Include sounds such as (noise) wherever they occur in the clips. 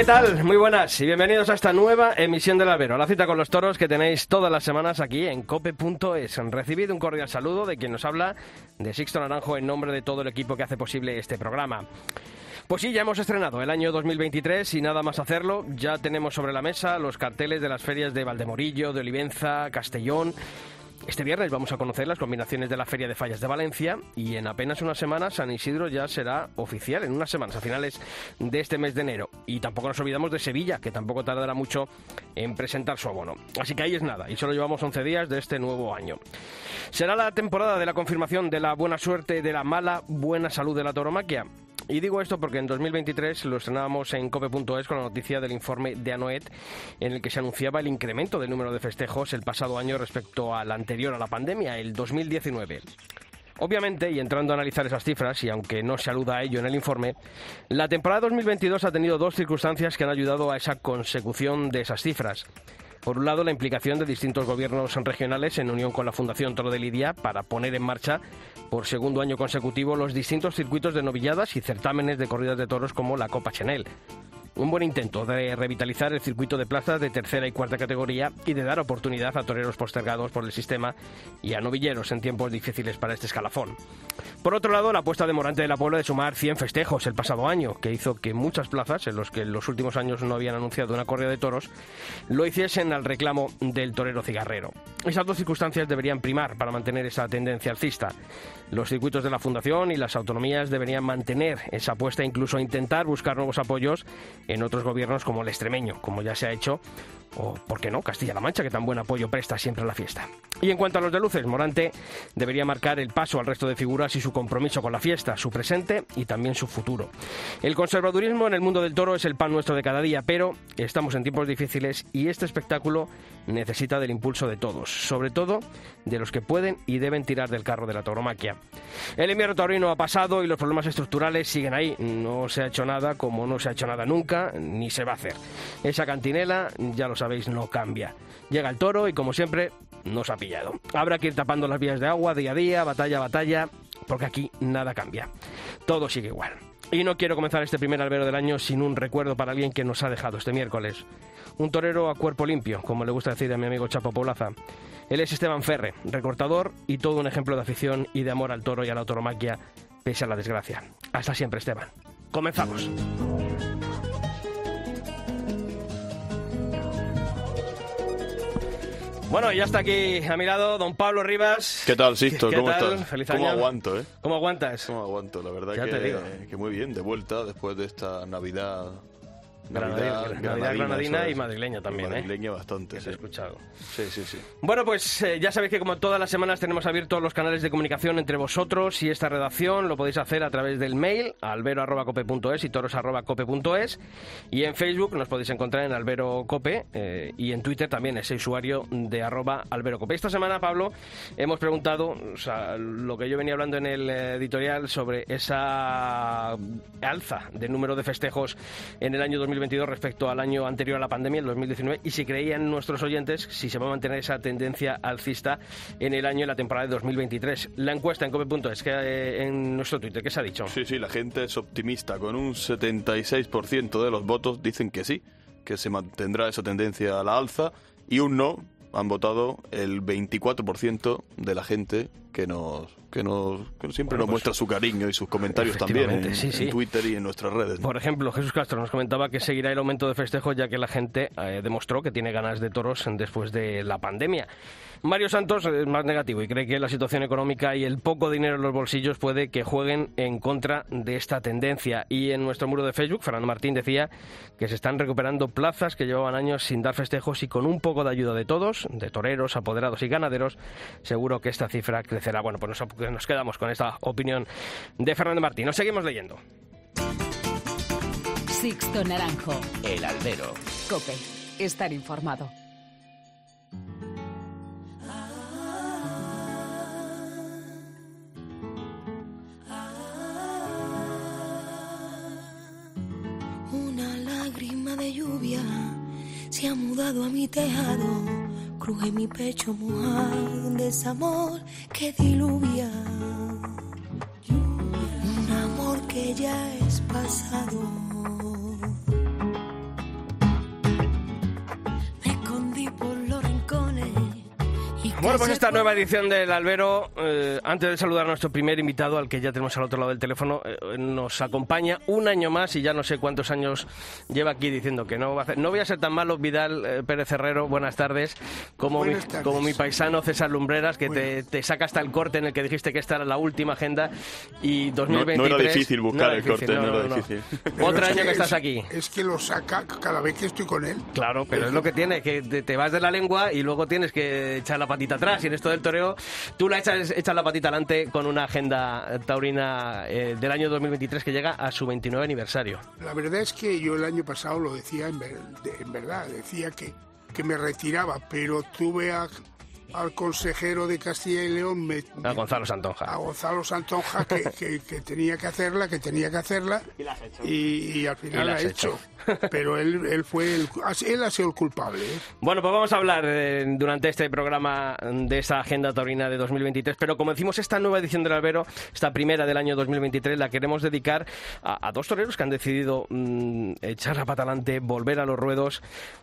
¿Qué tal? Muy buenas y bienvenidos a esta nueva emisión del Albero, la cita con los toros que tenéis todas las semanas aquí en cope.es. Recibido un cordial saludo de quien nos habla, de Sixto Naranjo, en nombre de todo el equipo que hace posible este programa. Pues sí, ya hemos estrenado el año 2023 y nada más hacerlo, ya tenemos sobre la mesa los carteles de las ferias de Valdemorillo, de Olivenza, Castellón, este viernes vamos a conocer las combinaciones de la Feria de Fallas de Valencia y en apenas unas semanas San Isidro ya será oficial, en unas semanas, a finales de este mes de enero. Y tampoco nos olvidamos de Sevilla, que tampoco tardará mucho en presentar su abono. Así que ahí es nada, y solo llevamos 11 días de este nuevo año. Será la temporada de la confirmación de la buena suerte, de la mala buena salud de la tauromaquia. Y digo esto porque en 2023 lo estrenábamos en cope.es con la noticia del informe de Anoet en el que se anunciaba el incremento del número de festejos el pasado año respecto al anterior a la pandemia, el 2019. Obviamente, y entrando a analizar esas cifras, y aunque no se aluda a ello en el informe, la temporada 2022 ha tenido dos circunstancias que han ayudado a esa consecución de esas cifras. Por un lado, la implicación de distintos gobiernos regionales en unión con la Fundación Toro de Lidia para poner en marcha por segundo año consecutivo los distintos circuitos de novilladas y certámenes de corridas de toros como la Copa Chanel. Un buen intento de revitalizar el circuito de plazas de tercera y cuarta categoría y de dar oportunidad a toreros postergados por el sistema y a novilleros en tiempos difíciles para este escalafón. Por otro lado, la apuesta de Morante de la Puebla de sumar 100 festejos el pasado año, que hizo que muchas plazas, en los que en los últimos años no habían anunciado una corrida de toros, lo hiciesen al reclamo del torero cigarrero. Esas dos circunstancias deberían primar para mantener esa tendencia alcista. Los circuitos de la Fundación y las autonomías deberían mantener esa apuesta e incluso intentar buscar nuevos apoyos en otros gobiernos como el extremeño, como ya se ha hecho, o, ¿por qué no?, Castilla-La Mancha, que tan buen apoyo presta siempre a la fiesta. Y en cuanto a los de luces, Morante debería marcar el paso al resto de figuras y su compromiso con la fiesta, su presente y también su futuro. El conservadurismo en el mundo del toro es el pan nuestro de cada día, pero estamos en tiempos difíciles y este espectáculo necesita del impulso de todos, sobre todo de los que pueden y deben tirar del carro de la tauromaquia. El invierno taurino ha pasado y los problemas estructurales siguen ahí. No se ha hecho nada como no se ha hecho nada nunca, ni se va a hacer. Esa cantinela, ya lo sabéis, no cambia. Llega el toro y como siempre, nos ha pillado. Habrá que ir tapando las vías de agua día a día, batalla a batalla, porque aquí nada cambia. Todo sigue igual. Y no quiero comenzar este primer albero del año sin un recuerdo para alguien que nos ha dejado este miércoles. Un torero a cuerpo limpio, como le gusta decir a mi amigo Chapo Poblaza. Él es Esteban Ferre, recortador y todo un ejemplo de afición y de amor al toro y a la tauromaquia, pese a la desgracia. Hasta siempre, Esteban. Comenzamos. Bueno, ya está aquí a mi lado don Pablo Rivas. ¿Qué tal, Sisto? ¿Qué ¿Cómo tal? estás? Feliz ¿Cómo año. aguanto, eh? ¿Cómo aguantas? ¿Cómo aguanto? La verdad Ya que, te digo. que muy bien, de vuelta después de esta Navidad. Granadina, y madrileña también, Y ¿eh? Madrileña bastante, Que sí. he escuchado. Sí, sí, sí. Bueno, pues eh, ya sabéis que como todas las semanas tenemos abiertos los canales de comunicación entre vosotros y esta redacción. Lo podéis hacer a través del mail albero.cope.es y toros.cope.es y en Facebook nos podéis encontrar en alberocope eh, y en Twitter también ese usuario de arroba alberocope. Esta semana, Pablo, hemos preguntado o sea, lo que yo venía hablando en el editorial sobre esa alza del número de festejos en el año 2022 respecto al año anterior a la pandemia, el 2019, y si creían nuestros oyentes si se va a mantener esa tendencia alcista en el año y la temporada de 2023. La encuesta en cope.es, que eh, en nuestro Twitter, ¿qué se ha dicho? Sí, sí, la gente es optimista. Con un 76% de los votos dicen que sí, que se mantendrá esa tendencia a la alza. Y un no, han votado el 24% de la gente que nos que nos que siempre Bueno, nos pues, muestra su cariño y sus comentarios también en, sí. Twitter y en nuestras redes. ¿no? Por ejemplo, Jesús Castro nos comentaba que seguirá el aumento de festejos ya que la gente eh, demostró que tiene ganas de toros después de la pandemia. Mario Santos es más negativo y cree que la situación económica y el poco dinero en los bolsillos puede que jueguen en contra de esta tendencia. Y en nuestro muro de Facebook, Fernando Martín decía que se están recuperando plazas que llevaban años sin dar festejos y con un poco de ayuda de todos, de toreros, apoderados y ganaderos, seguro que esta cifra crecerá. Bueno, pues nos, nos quedamos con esta opinión de Fernando Martín. Nos seguimos leyendo. Sixto Naranjo. El albero. Cope. Estar informado. De lluvia se ha mudado a mi tejado, cruje mi pecho mojado de ese amor que diluvia. Un amor que ya es pasado. Bueno, pues esta nueva edición del Albero, eh, antes de saludar a nuestro primer invitado, al que ya tenemos al otro lado del teléfono, eh, nos acompaña un año más y ya no sé cuántos años lleva aquí diciendo que no va a hacer. No voy a ser tan malo, Vidal eh, Pérez Herrero, buenas tardes. Como, mi, como mi paisano César Lumbreras, que te, saca hasta el corte en el que dijiste que esta era la última agenda y 2023... No, era difícil buscar el corte, no, era difícil. (laughs) Otro año que, estás aquí. Es que lo saca cada vez que estoy con él. Claro, pero es lo que tiene, que te vas de la lengua y luego tienes que echar la patita atrás. Y en esto del toreo, tú la echas, echas la patita adelante con una agenda taurina eh, del año 2023 que llega a su 29 aniversario. La verdad es que yo el año pasado lo decía en, verdad, decía que, que me retiraba, pero tuve al consejero de Castilla y León, me, a Gonzalo Santonja. A Gonzalo Santonja, (laughs) que, tenía que hacerla, que tenía que hacerla, y, al final la, ha hecho. (laughs) Pero él, él fue el, él ha sido el culpable. ¿eh? Bueno, pues vamos a hablar eh, durante este programa de esa agenda taurina de 2023. Pero como decimos, esta nueva edición del Albero, esta primera del año 2023, la queremos dedicar a, dos toreros que han decidido mm, echar la pata adelante, volver a los ruedos.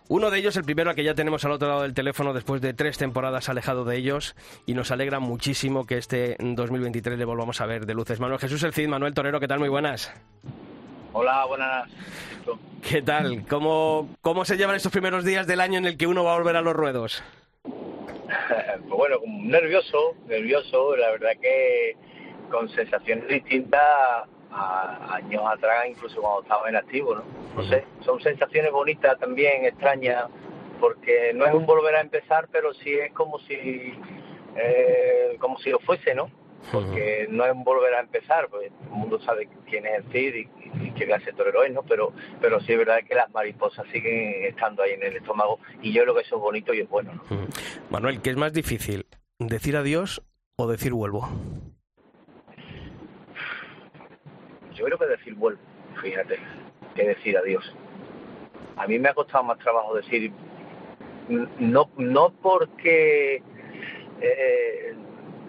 Uno de ellos, el primero que ya tenemos al otro lado del teléfono después de tres temporadas alejado de ellos, y nos alegra muchísimo que este 2023 le volvamos a ver de luces. Manuel Jesús El Cid, Manuel Torero, ¿qué tal? Muy buenas. Hola, buenas. ¿Qué tal? ¿Cómo, ¿Cómo se llevan estos primeros días del año en el que uno va a volver a los ruedos? (laughs) pues bueno, nervioso, nervioso, la verdad que con sensaciones distintas a años atrás, incluso cuando estaba en activo, ¿no? No sé, son sensaciones bonitas también, extrañas, porque no es un volver a empezar, pero sí es como si, eh, como si lo fuese, ¿no? porque no es un volver a empezar, pues todo el mundo sabe quién es el CID y, qué clase de torero es, ¿no? Pero, pero sí es verdad que las mariposas siguen estando ahí en el estómago y yo creo que eso es bonito y es bueno, ¿no? Manuel, ¿qué es más difícil, decir adiós o decir vuelvo? Yo creo que decir vuelvo, fíjate, que decir adiós. A mí me ha costado más trabajo decir, no, no porque... Eh,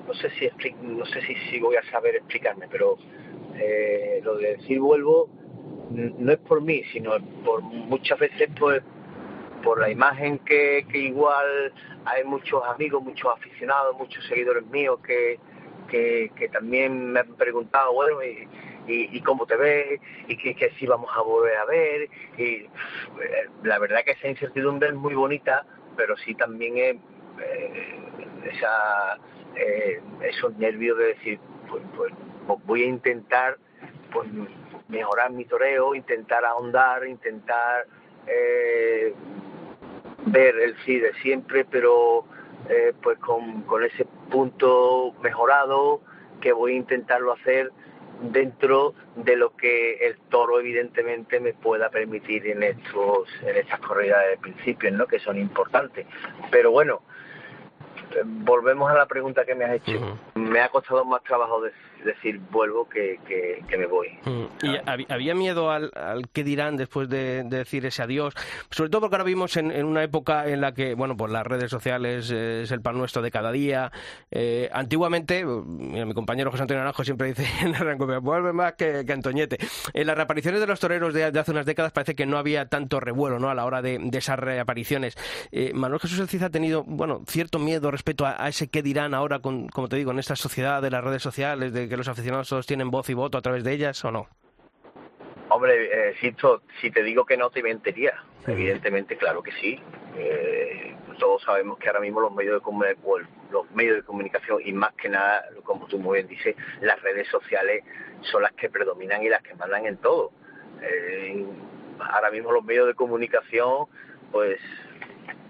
no sé si no sé si, voy a saber explicarme, pero eh, lo de decir vuelvo no es por mí, sino por muchas veces pues por la imagen que, que igual hay muchos amigos, muchos aficionados, muchos seguidores míos que, que, también me han preguntado, bueno, y, y, cómo te ves, y que, si vamos a volver a ver. Y eh, la verdad que esa incertidumbre es muy bonita, pero sí también es eh, esa eh, esos nervios de decir, pues, pues, pues, voy a intentar pues, mejorar mi toreo, intentar ahondar, intentar eh, ver el sí de siempre, pero eh, pues con, con ese punto mejorado que voy a intentarlo hacer dentro de lo que el toro evidentemente me pueda permitir en estos en estas corridas de principios no que son importantes. Pero bueno volvemos a la pregunta que me has hecho. Me ha costado más trabajo decir vuelvo que, que, me voy. ¿Y había miedo al, al qué dirán después de, decir ese adiós? Sobre todo porque ahora vivimos en, una época en la que, bueno, pues las redes sociales eh, es el pan nuestro de cada día. Eh, antiguamente, mi compañero José Antonio Naranjo siempre dice (laughs) en el vuelve más que, Antoñete. En las reapariciones de los toreros de, hace unas décadas parece que no había tanto revuelo ¿no? a la hora de, esas reapariciones. Eh, Manuel Jesús Elciza ha tenido, bueno, cierto miedo respecto a, ese qué dirán ahora, con, como te digo, en esta sociedad de las redes sociales, de que los aficionados todos tienen voz y voto a través de ellas o no? Hombre, eh, si te digo que no te mentiría. Evidentemente, claro que sí. Eh, todos sabemos que ahora mismo los medios de los medios de comunicación y más que nada, como tú muy bien dices, las redes sociales son las que predominan y las que mandan en todo. Eh, ahora mismo los medios de comunicación, pues,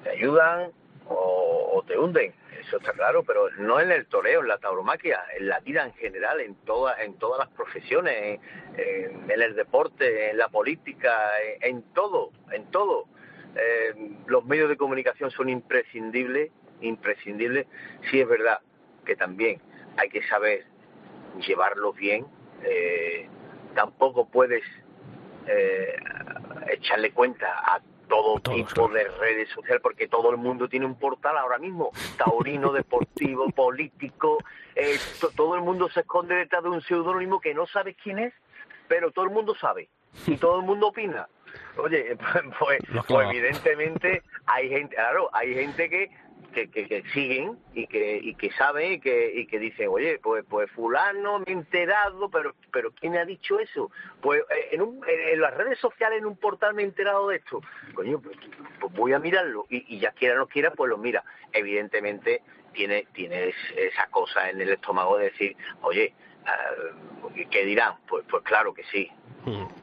te ayudan o te hunden eso está claro, pero no en el toreo, en la tauromaquia, en la vida en general, en, toda, en todas las profesiones, en, el deporte, en la política, en, todo, en todo. Eh, los medios de comunicación son imprescindibles, imprescindibles. Sí es verdad que también hay que saber llevarlos bien. Eh, tampoco puedes eh, echarle cuenta a todo Todos, tipo claro. de redes sociales, porque todo el mundo tiene un portal ahora mismo, taurino, deportivo, (laughs) político, eh, to- todo el mundo se esconde detrás de un seudónimo que no sabes quién es, pero todo el mundo sabe y todo el mundo opina. Oye, (laughs) pues, pues, evidentemente hay gente, claro, hay gente que que, que, que siguen y que y que saben y que y que dicen oye pues pues fulano me he enterado pero pero quién ha dicho eso pues eh, en, un, en, las redes sociales en un portal me he enterado de esto. Coño pues, pues voy a mirarlo. Y, y ya quiera no quiera pues lo mira. Evidentemente tiene tiene es- esa cosa en el estómago de decir oye ah, ¿qué dirán? Pues, pues claro que sí,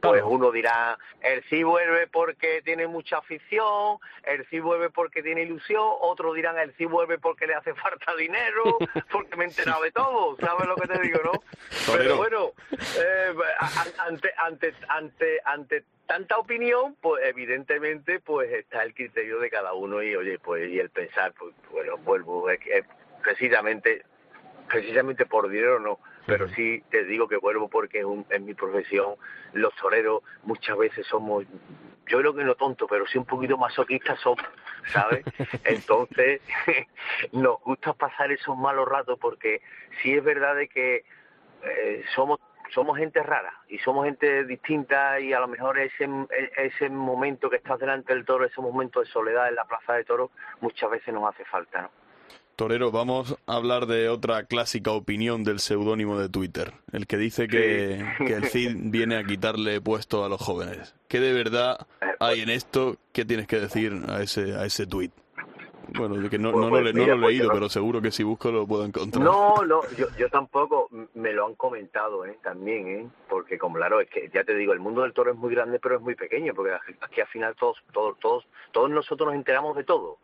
pues claro. uno dirá, el sí vuelve porque tiene mucha afición, el sí vuelve porque tiene ilusión, otros dirán, el sí vuelve porque le hace (laughs) falta dinero, porque me he enterado de todo, ¿sabes lo que te digo, no? Pero bueno, eh, ante, ante, ante, ante tanta opinión, pues evidentemente pues está el criterio de cada uno y oye, pues y el pensar, pues bueno, vuelvo, es que, eh, precisamente precisamente por dinero no, pero sí te digo que vuelvo porque es, un- es mi profesión. Los toreros muchas veces somos, yo creo que no tonto, pero sí un poquito masoquistas somos, ¿sabes? (laughs) Entonces (laughs) nos gusta pasar esos malos ratos porque sí es verdad de que eh, somos somos gente rara y somos gente distinta y a lo mejor ese ese momento que estás delante del toro, ese momento de soledad en la plaza de toros, muchas veces nos hace falta, ¿no? Torero, vamos a hablar de otra clásica opinión del seudónimo de Twitter, el que dice que, (laughs) que el Cid viene a quitarle puesto a los jóvenes. ¿Qué de verdad Eh, hay en esto? ¿Qué tienes que decir a ese a ese tuit? Bueno, que no, Pues- no, pues lo, no he pues leído, yo- pero seguro que si busco lo puedo encontrar. No, no, yo, yo tampoco, me lo han comentado ¿eh? también, ¿eh? porque como claro, es que ya te digo, el mundo del toro es muy grande, pero es muy pequeño, porque aquí al final todos, todos, todos, todos nosotros nos enteramos de todo.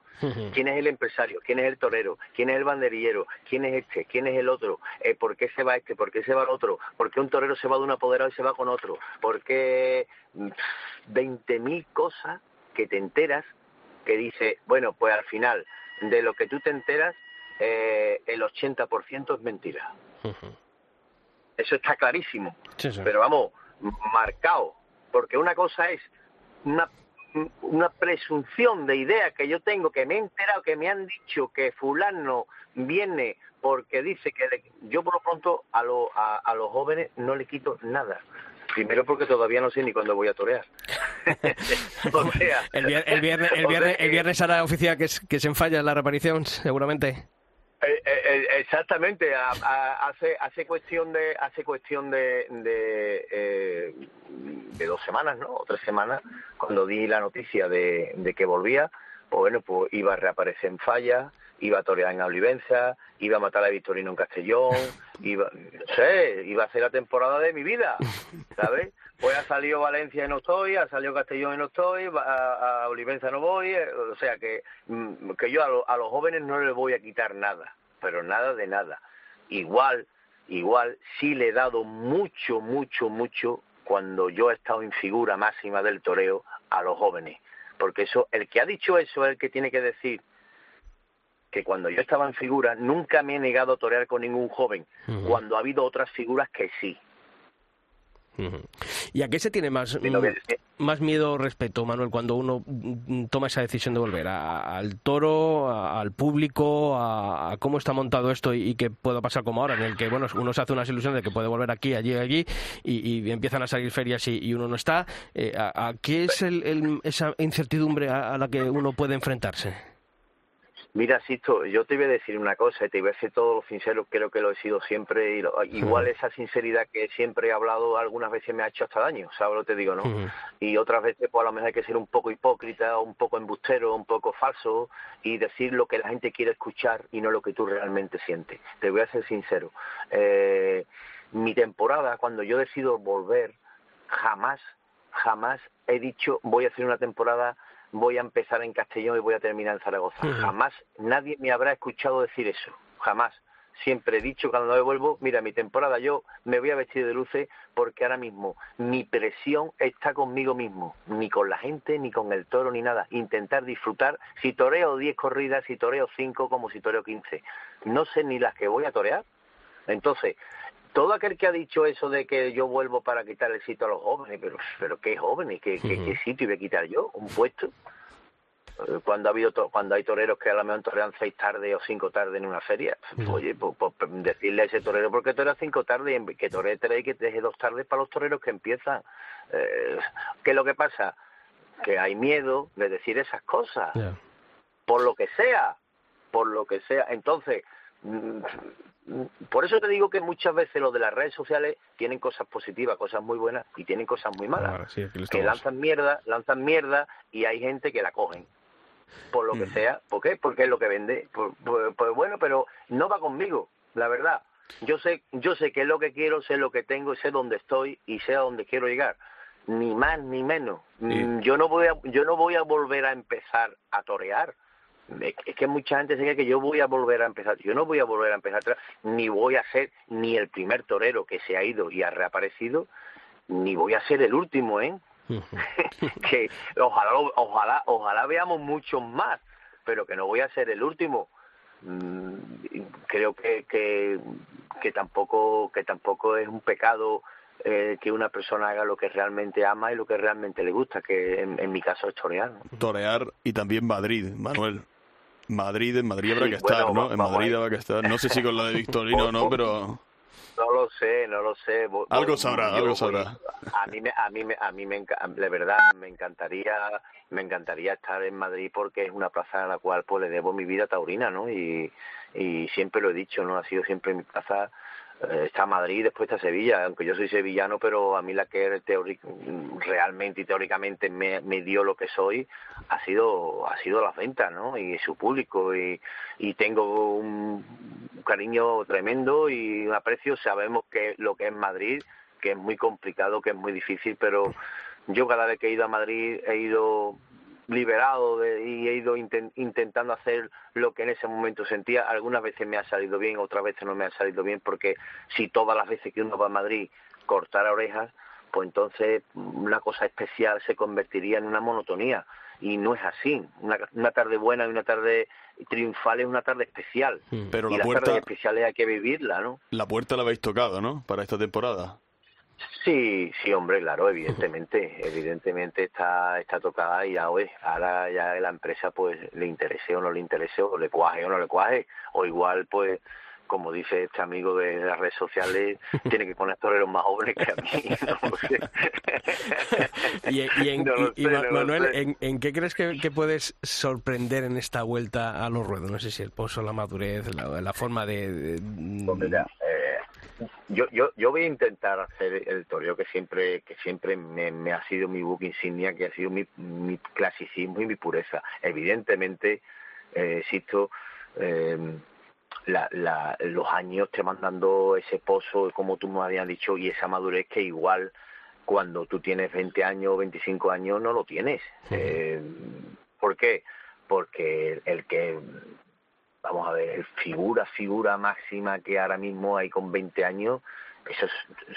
¿Quién es el empresario? ¿Quién es el torero? ¿Quién es el banderillero? ¿Quién es este? ¿Quién es el otro? Eh, ¿Por qué se va este? ¿Por qué se va el otro? ¿Por qué un torero se va de un apoderado y se va con otro? ¿Por qué mm, 20.000 cosas que te enteras que dice, bueno, pues al final, de lo que tú te enteras, eh, el 80% es mentira. Eso está clarísimo. Sí, sí. Pero vamos, marcado. Porque una cosa es una, una presunción de idea que yo tengo, que me he enterado, que me han dicho que fulano viene porque dice que le- yo por lo pronto a, lo- a, a los jóvenes no le quito nada. Primero porque todavía no sé ni cuándo voy a torear. (laughs) o sea, El, vier- el viernes, el, viernes, el viernes hará oficial que, es- que se enfalla la reaparición, seguramente. Eh, eh, eh, exactamente hace hace cuestión de hace cuestión de de, eh, de dos semanas no o tres semanas cuando di la noticia de, de que volvía pues bueno pues iba a reaparecer en Falla iba a torear en Olivenza iba a matar a Victorino en Castellón (laughs) iba no sé iba a hacer la temporada de mi vida sabes pues ha salido Valencia y no estoy, ha salido Castellón y no estoy, a, a Olivenza no voy, eh, o sea que, mm, que yo a, lo- a los jóvenes no les voy a quitar nada, pero nada de nada. Igual, igual sí le he dado mucho, mucho, mucho cuando yo he estado en figura máxima del toreo a los jóvenes, porque eso, el que ha dicho eso es el que tiene que decir que cuando yo estaba en figura nunca me he negado a torear con ningún joven, cuando ha habido otras figuras que sí. ¿Y a qué se tiene más, mm, más miedo o respeto, Manuel, cuando uno mm, toma esa decisión de volver? ¿A- ¿Al toro, a- al público, a, a cómo está montado esto y, y que pueda pasar como ahora, en el que bueno uno se hace unas ilusiones de que puede volver aquí, allí, allí, y, y empiezan a salir ferias y, y uno no está? Eh, ¿a, a qué es el- el- esa incertidumbre a la que uno puede enfrentarse? Mira, Sisto, yo te voy a decir una cosa y te voy a ser todo lo sincero, creo que lo he sido siempre y lo- igual esa sinceridad que siempre he hablado algunas veces me ha hecho hasta daño, ¿sabes lo que te digo, no? Y otras veces pues a lo mejor hay que ser un poco hipócrita, un poco embustero, un poco falso y decir lo que la gente quiere escuchar y no lo que tú realmente sientes. Te voy a ser sincero. Eh, mi temporada, cuando yo decido volver, jamás, jamás he dicho voy a hacer una temporada, voy a empezar en Castellón y voy a terminar en Zaragoza. Jamás nadie me habrá escuchado decir eso, jamás. Siempre he dicho cuando me vuelvo, mira, mi temporada yo me voy a vestir de luces porque ahora mismo mi presión está conmigo mismo, ni con la gente, ni con el toro, ni nada. Intentar disfrutar, si toreo 10 corridas, si toreo 5, como si toreo 15. No sé ni las que voy a torear. Entonces, todo aquel que ha dicho eso de que yo vuelvo para quitar el sitio a los jóvenes, pero, pero ¿qué jóvenes? ¿Qué, qué, qué sitio voy a quitar yo? ¿Un puesto? Eh, Cuando ha habido to- cuando hay toreros que a lo mejor torean seis tardes o cinco tardes en una feria, oye, pues, pues, decirle a ese torero, ¿por qué torea cinco tardes? Y Que toree tres y que deje dos tardes para los toreros que empiezan. Eh, ¿Qué es lo que pasa? Que hay miedo de decir esas cosas por lo que sea, por lo que sea. Entonces, por eso te digo que muchas veces los de las redes sociales tienen cosas positivas, cosas muy buenas y tienen cosas muy malas. Ahora sí, lo que lanzan mierda, lanzan mierda y hay gente que la cogen. Por lo que sea. ¿Por qué? Porque es lo que vende. Pues, pues- pues bueno, pero no va conmigo, la verdad. Yo sé, yo sé qué es lo que quiero, sé lo que tengo, sé dónde estoy y sé a dónde quiero llegar. Ni más ni menos. Mm, Yo no voy a, yo no voy a volver a empezar a torear. Es que mucha gente se cree que yo voy a volver a empezar. Yo no voy a volver a empezar, ni voy a ser ni el primer torero que se ha ido y ha reaparecido, ni voy a ser el último, ¿eh? (laughs) que ojalá, ojalá, ojalá veamos muchos más, pero que no voy a ser el último. Mm, Creo que, que, que tampoco que tampoco es un pecado eh, que una persona haga lo que realmente ama y lo que realmente le gusta, que en, en mi caso es torear. ¿no? Torear y también Madrid, Manuel. Madrid, en Madrid habrá Sí, que estar, bueno, ¿no? En Madrid habrá que estar. No sé si con la de Victorino (laughs) o no, pero No lo sé, no lo sé. Algo sabrá, yo algo sabrá. A mí, me, a mí, me, a mí me, de verdad, me encantaría, me encantaría estar en Madrid porque es una plaza a la cual pues le debo mi vida taurina, ¿no? Y, y siempre lo he dicho, ¿no? Ha sido siempre mi plaza. Eh, Está Madrid después está Sevilla, aunque yo soy sevillano, pero a mí la que realmente y teóricamente me, me dio lo que soy ha sido ha sido las ventas, ¿no? Y su público y, y tengo un cariño tremendo y un aprecio. Sabemos que lo que es Madrid, que es muy complicado, que es muy difícil, pero yo cada vez que he ido a Madrid he ido liberado de- y he ido inten- intentando hacer lo que en ese momento sentía. Algunas veces me ha salido bien, otras veces no me ha salido bien, porque si todas las veces que uno va a Madrid cortara orejas, pues entonces una cosa especial se convertiría en una monotonía. Y no es así. Una, una tarde buena y una tarde triunfal es una tarde especial. Pero y la las puerta- tardes especiales hay que vivirla, ¿no? la puerta la habéis tocado, ¿no? Para esta temporada. Sí, sí, hombre, claro, evidentemente, evidentemente está está tocada y ya, oye, ahora ya la empresa pues le interese o no le interese, o le cuaje o no le cuaje, o igual pues como dice este amigo de las redes sociales, (laughs) tiene que poner toreros más jóvenes que a mí, (laughs) no lo sé. Y, y en- (laughs) No lo y- y sé, Ma- no lo Manuel. ¿en, en qué crees que, que puedes sorprender en esta vuelta a los ruedos? No sé si el pozo, la madurez, la, la forma de... de- Pues mira, yo, yo, yo voy a intentar hacer el toreo que siempre que siempre me, me ha sido mi book insignia, que ha sido mi, mi clasicismo y mi pureza. Evidentemente, eh, existo, eh, la, la, los años te van dando ese pozo, como tú me habías dicho, y esa madurez que igual cuando tú tienes 20 años o 25 años no lo tienes. Eh, ¿Por qué? Porque el, el que vamos a ver, figura, figura máxima que ahora mismo hay con 20 años, esos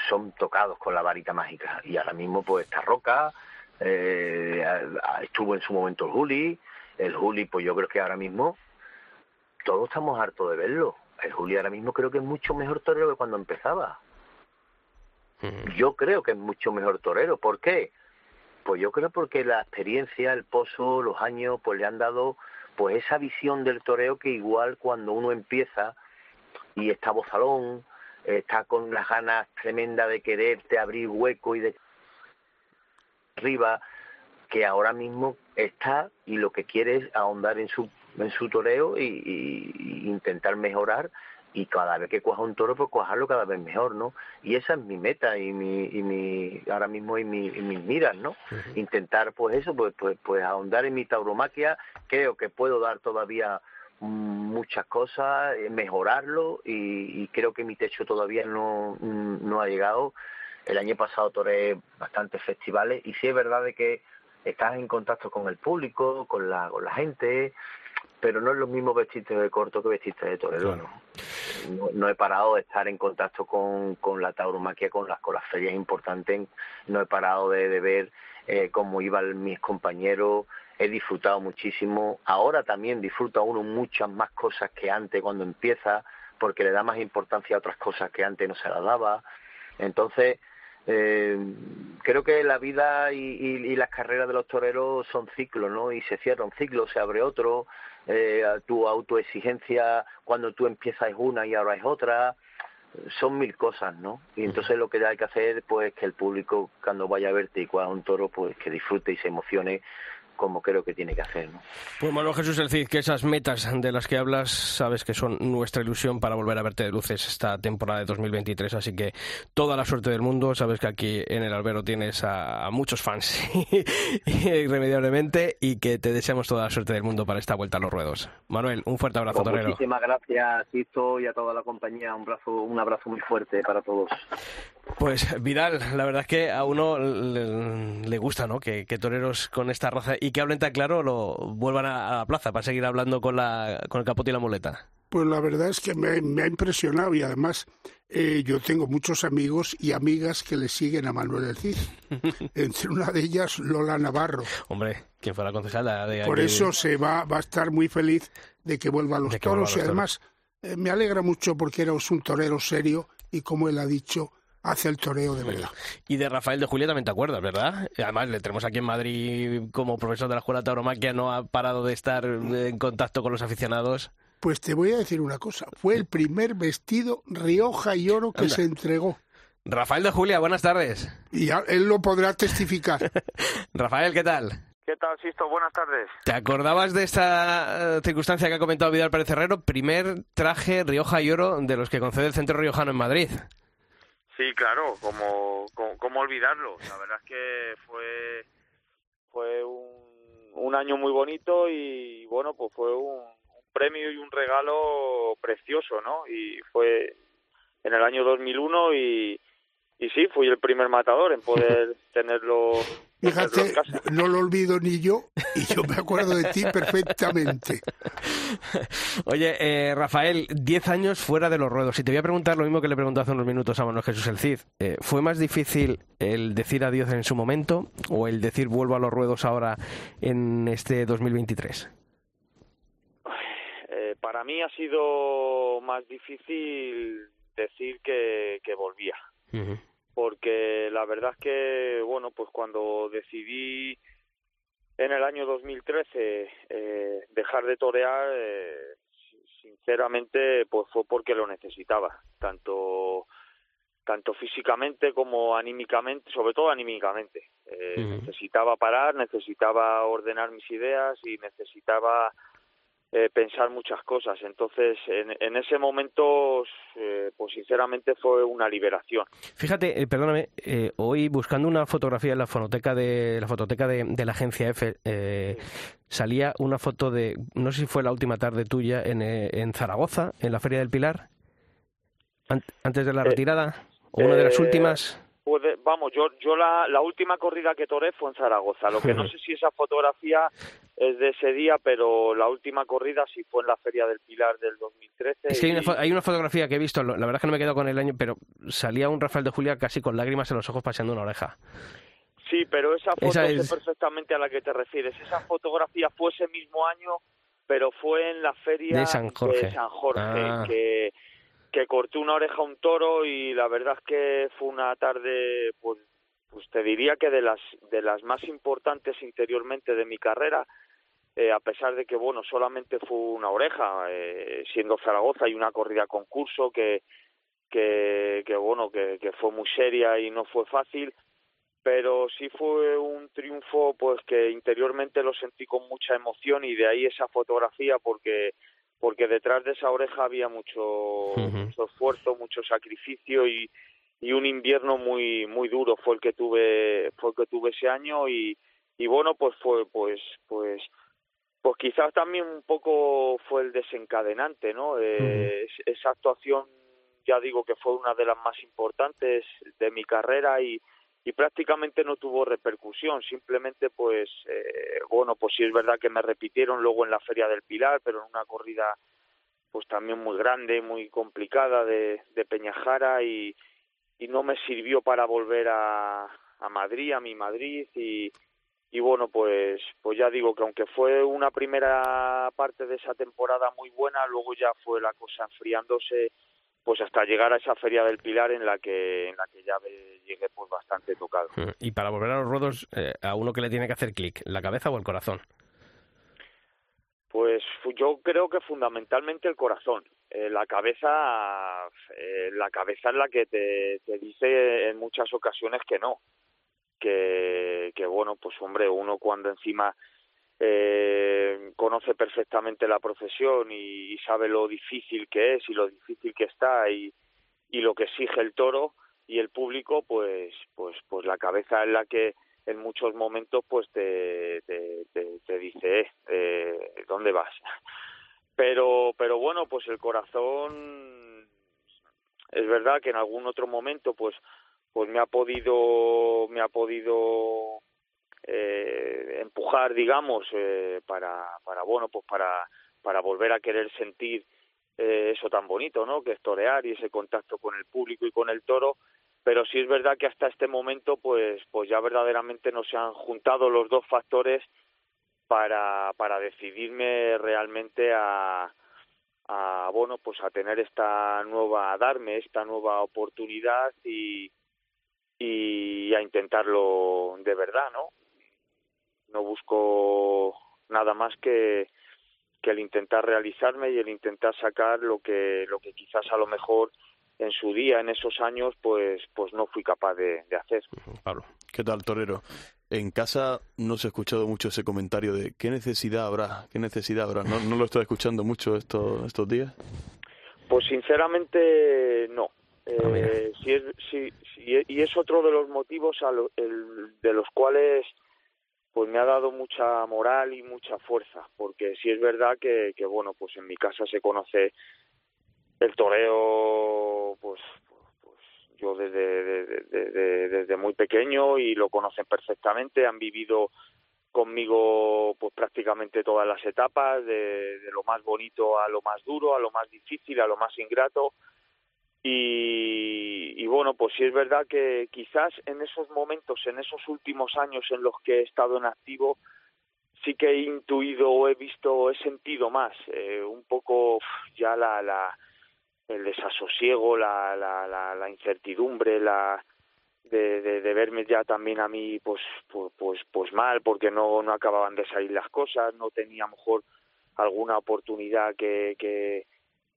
son tocados con la varita mágica. Y ahora mismo pues está Roca, eh, estuvo en su momento el Juli, el Juli pues yo creo que ahora mismo todos estamos hartos de verlo. El Juli ahora mismo creo que es mucho mejor torero que cuando empezaba. Yo creo que es mucho mejor torero. ¿Por qué? Pues yo creo porque la experiencia, el pozo, los años, pues le han dado pues esa visión del toreo que igual cuando uno empieza y está bozalón, está con las ganas tremendas de quererte abrir hueco y de arriba, que ahora mismo está y lo que quiere es ahondar en su en su toreo y intentar mejorar y cada vez que cuaja un toro pues cuajarlo cada vez mejor no y esa es mi meta y mi y mi ahora mismo y, mi, y mis miras no intentar pues eso pues pues pues ahondar en mi tauromaquia. Creo que puedo dar todavía muchas cosas eh, mejorarlo y, y creo que mi techo todavía no no ha llegado. El año pasado toré bastantes festivales y sí es verdad de que estás en contacto con el público con la con la gente pero no es lo mismo vestirte de corto que vestirte de torero, ¿no? no, no he parado de estar en contacto con, con la tauromaquia, con las, con las ferias importantes, no he parado de, de ver eh, cómo iban mis compañeros, he disfrutado muchísimo, ahora también disfruta uno muchas más cosas que antes cuando empieza, porque le da más importancia a otras cosas que antes no se la daba. Entonces, eh, creo que la vida y, y, las carreras de los toreros son ciclos, ¿no? Y se cierra un ciclo, se abre otro, eh, tu autoexigencia cuando tú empiezas es una y ahora es otra, son mil cosas, ¿no? Y entonces lo que hay que hacer, pues, que el público cuando vaya a verte y cuando un toro, pues, que disfrute y se emocione como creo que tiene que hacer. ¿no? Pues Manuel Jesús El Cid, que esas metas de las que hablas sabes que son nuestra ilusión para volver a verte de luces esta temporada de 2023, así que toda la suerte del mundo, sabes que aquí en el albero tienes a, muchos fans (laughs) irremediablemente y que te deseamos toda la suerte del mundo para esta vuelta a los ruedos. Manuel, un fuerte abrazo, pues Muchísimas gracias, Tito, y a toda la compañía, un abrazo, un abrazo muy fuerte para todos. Pues (laughs) Vidal, la verdad es que a uno le, gusta, ¿no? Que, toreros con esta raza y que hablen tan claro lo vuelvan a, la plaza para seguir hablando con, la, con el capote y la muleta. Pues la verdad es que me, ha impresionado y además eh, yo tengo muchos amigos y amigas que le siguen a Manuel El Cid. (laughs) Entre una de ellas, Lola Navarro. Hombre, quien fue la concejala de Por eso se va, va a estar muy feliz de que vuelva a los toros y además eh, me alegra mucho porque era un torero serio y como él ha dicho, hace el toreo de verdad. Y de Rafael de Julia también te acuerdas, ¿verdad? Además, le tenemos aquí en Madrid como profesor de la Escuela Tauromaquia, no ha parado de estar en contacto con los aficionados. Pues te voy a decir una cosa, fue el primer vestido Rioja y Oro que se entregó. Rafael de Julia, buenas tardes. Y él lo podrá testificar. (laughs) Rafael, ¿qué tal? ¿Qué tal, Sisto? Buenas tardes. ¿Te acordabas de esta eh, circunstancia que ha comentado Vidal Pérez Herrero? Primer traje Rioja y Oro de los que concede el Centro Riojano en Madrid. Sí, claro, como, como, olvidarlo. La verdad es que fue, fue un, un año muy bonito y bueno, pues fue un, premio y un regalo precioso, ¿no? Y fue en el año 2001 y, y sí, fui el primer matador en poder (laughs) tenerlo Fíjate, no lo olvido ni yo y yo me acuerdo de ti perfectamente. Oye, eh, Rafael, 10 años fuera de los ruedos. Y te voy a preguntar lo mismo que le pregunté hace unos minutos a Manuel Jesús el Cid. Eh, ¿Fue más difícil el decir adiós en su momento o el decir vuelvo a los ruedos ahora en este 2023? Eh, para mí ha sido más difícil decir que, volvía porque la verdad es que, bueno, pues cuando decidí en el año 2013 eh, dejar de torear, eh, sinceramente, pues fue porque lo necesitaba, tanto tanto físicamente como anímicamente, sobre todo anímicamente. Eh, necesitaba parar, necesitaba ordenar mis ideas y necesitaba eh, pensar muchas cosas. Entonces, en, ese momento, eh, pues sinceramente fue una liberación. Fíjate, eh, perdóname, hoy buscando una fotografía en la fototeca de la fototeca de, la agencia F, salía una foto de, no sé si fue la última tarde tuya en, en Zaragoza, en la Feria del Pilar, antes de la retirada, o una de las últimas. Vamos, yo, yo la, la última corrida que toré fue en Zaragoza. Lo que no (laughs) sé si esa fotografía es de ese día, pero la última corrida sí fue en la Feria del Pilar del 2013. Es que hay, una fotografía que he visto, la verdad es que no me quedo con el año, pero salía un Rafael de Julia casi con lágrimas en los ojos paseando una oreja. Sí, pero esa foto es... perfectamente a la que te refieres. Esa fotografía fue ese mismo año, pero fue en la Feria de San Jorge, San Jorge ah. que, que corté una oreja a un toro y la verdad es que fue una tarde, pues, pues te diría que de las, de las más importantes interiormente de mi carrera eh, a pesar de que bueno solamente fue una oreja eh, siendo Zaragoza y una corrida concurso que que, que bueno que, que, fue muy seria y no fue fácil pero sí fue un triunfo pues que interiormente lo sentí con mucha emoción y de ahí esa fotografía porque porque detrás de esa oreja había mucho, mucho esfuerzo mucho sacrificio y, y un invierno muy muy duro fue el que tuve fue el que tuve ese año y y bueno pues fue pues pues pues quizás también un poco fue el desencadenante, ¿no? Eh, esa actuación, ya digo que fue una de las más importantes de mi carrera y, y prácticamente no tuvo repercusión, simplemente pues, eh, bueno, pues sí es verdad que me repitieron luego en la Feria del Pilar, pero en una corrida pues también muy grande, muy complicada de, Peñajara y, y no me sirvió para volver a, a Madrid, a mi Madrid y, y bueno, pues, pues ya digo que aunque fue una primera parte de esa temporada muy buena, luego ya fue la cosa enfriándose pues hasta llegar a esa feria del Pilar en la que en la que ya llegué pues bastante tocado. Mm, y para volver a los ruedos, eh, a uno que le tiene que hacer clic, ¿la cabeza o el corazón? Pues yo creo que fundamentalmente el corazón. Eh, la cabeza, eh, la cabeza es la que te, te dice en muchas ocasiones que no, que, que bueno, pues hombre, uno cuando encima eh, conoce perfectamente la profesión y, sabe lo difícil que es y lo difícil que está y, lo que exige el toro y el público pues pues pues la cabeza es la que en muchos momentos pues te, te, te, dice eh, eh, dónde vas (laughs) pero pero bueno pues el corazón es verdad que en algún otro momento pues pues me ha podido me ha podido eh, empujar digamos eh, para para bueno pues para para volver a querer sentir eh, eso tan bonito no que es torear y ese contacto con el público y con el toro. Pero sí es verdad que hasta este momento pues pues ya verdaderamente no se han juntado los dos factores para para decidirme realmente a a bueno pues a tener esta nueva a darme esta nueva oportunidad y y a intentarlo de verdad no no busco nada más que, que el intentar realizarme y el intentar sacar lo que, lo que quizás a lo mejor en su día, en esos años, pues, pues no fui capaz de, hacer. Pablo, ¿qué tal, Torero? En casa no se ha escuchado mucho ese comentario de qué necesidad habrá, qué necesidad habrá. ¿No, no lo estoy escuchando mucho estos, estos días? Pues sinceramente no. Ah, eh, es, y es otro de los motivos a el, de los cuales pues me ha dado mucha moral y mucha fuerza, porque sí es verdad que, bueno, pues en mi casa se conoce el toreo, pues, pues yo desde, desde, muy pequeño y lo conocen perfectamente, han vivido conmigo pues prácticamente todas las etapas, de lo más bonito a lo más duro, a lo más difícil, a lo más ingrato, y, bueno, pues sí es verdad que quizás en esos momentos, en esos últimos años en los que he estado en activo, sí que he intuido o he visto, he sentido más, eh, un poco ya la, la, el desasosiego, la, la, la, la incertidumbre, la, de, de, verme ya también a mí pues pues pues, pues mal porque no no acababan de salir las cosas no tenía mejor alguna oportunidad que que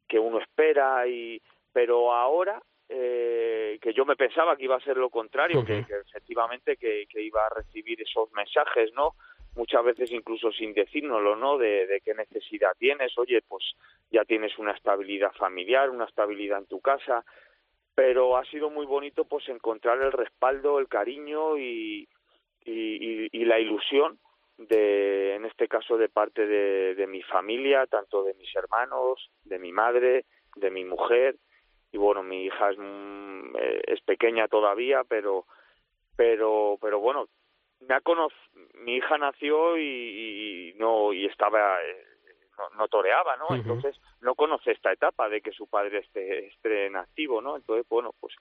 que uno espera y pero ahora eh, que yo me pensaba que iba a ser lo contrario, que, efectivamente que, iba a recibir esos mensajes, ¿no? Muchas veces incluso sin decírnoslo, ¿no? De, qué necesidad tienes, oye, pues ya tienes una estabilidad familiar, una estabilidad en tu casa, pero ha sido muy bonito pues encontrar el respaldo, el cariño y, y, la ilusión de, en este caso, de parte de, de mi familia, tanto de mis hermanos, de mi madre, de mi mujer, y bueno mi hija es, mm, eh, es pequeña todavía pero pero pero bueno me ha mi hija nació y, no y estaba eh, no, toreaba no entonces no conoce esta etapa de que su padre esté esté en activo no entonces bueno pues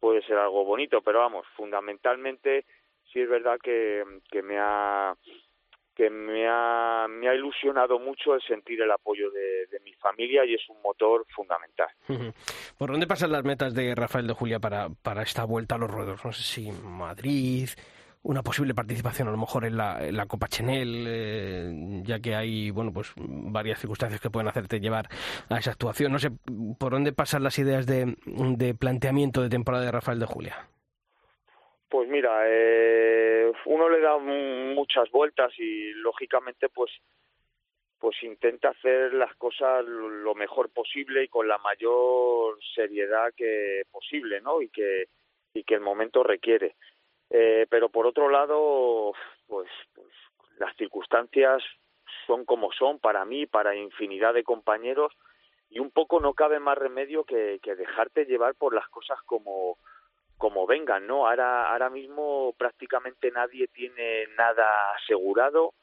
puede ser algo bonito pero vamos fundamentalmente sí es verdad que que me ha que me ha, me ha ilusionado mucho el sentir el apoyo de, mi familia y es un motor fundamental. ¿Por dónde pasan las metas de Rafael de Julia para, para esta vuelta a los ruedos? No sé si Madrid, una posible participación a lo mejor en la, Copa Chenel, eh, ya que hay bueno pues varias circunstancias que pueden hacerte llevar a esa actuación. No sé, ¿por dónde pasan las ideas de, de planteamiento de temporada de Rafael de Julia? Pues mira, eh, uno le da muchas vueltas y lógicamente pues pues intenta hacer las cosas lo mejor posible y con la mayor seriedad que posible, ¿no? Y que y que el momento requiere. Eh, pero por otro lado, pues, pues las circunstancias son como son para mí, para infinidad de compañeros y un poco no cabe más remedio que, que dejarte llevar por las cosas como como vengan, ¿no? Ahora, ahora mismo prácticamente nadie tiene nada asegurado.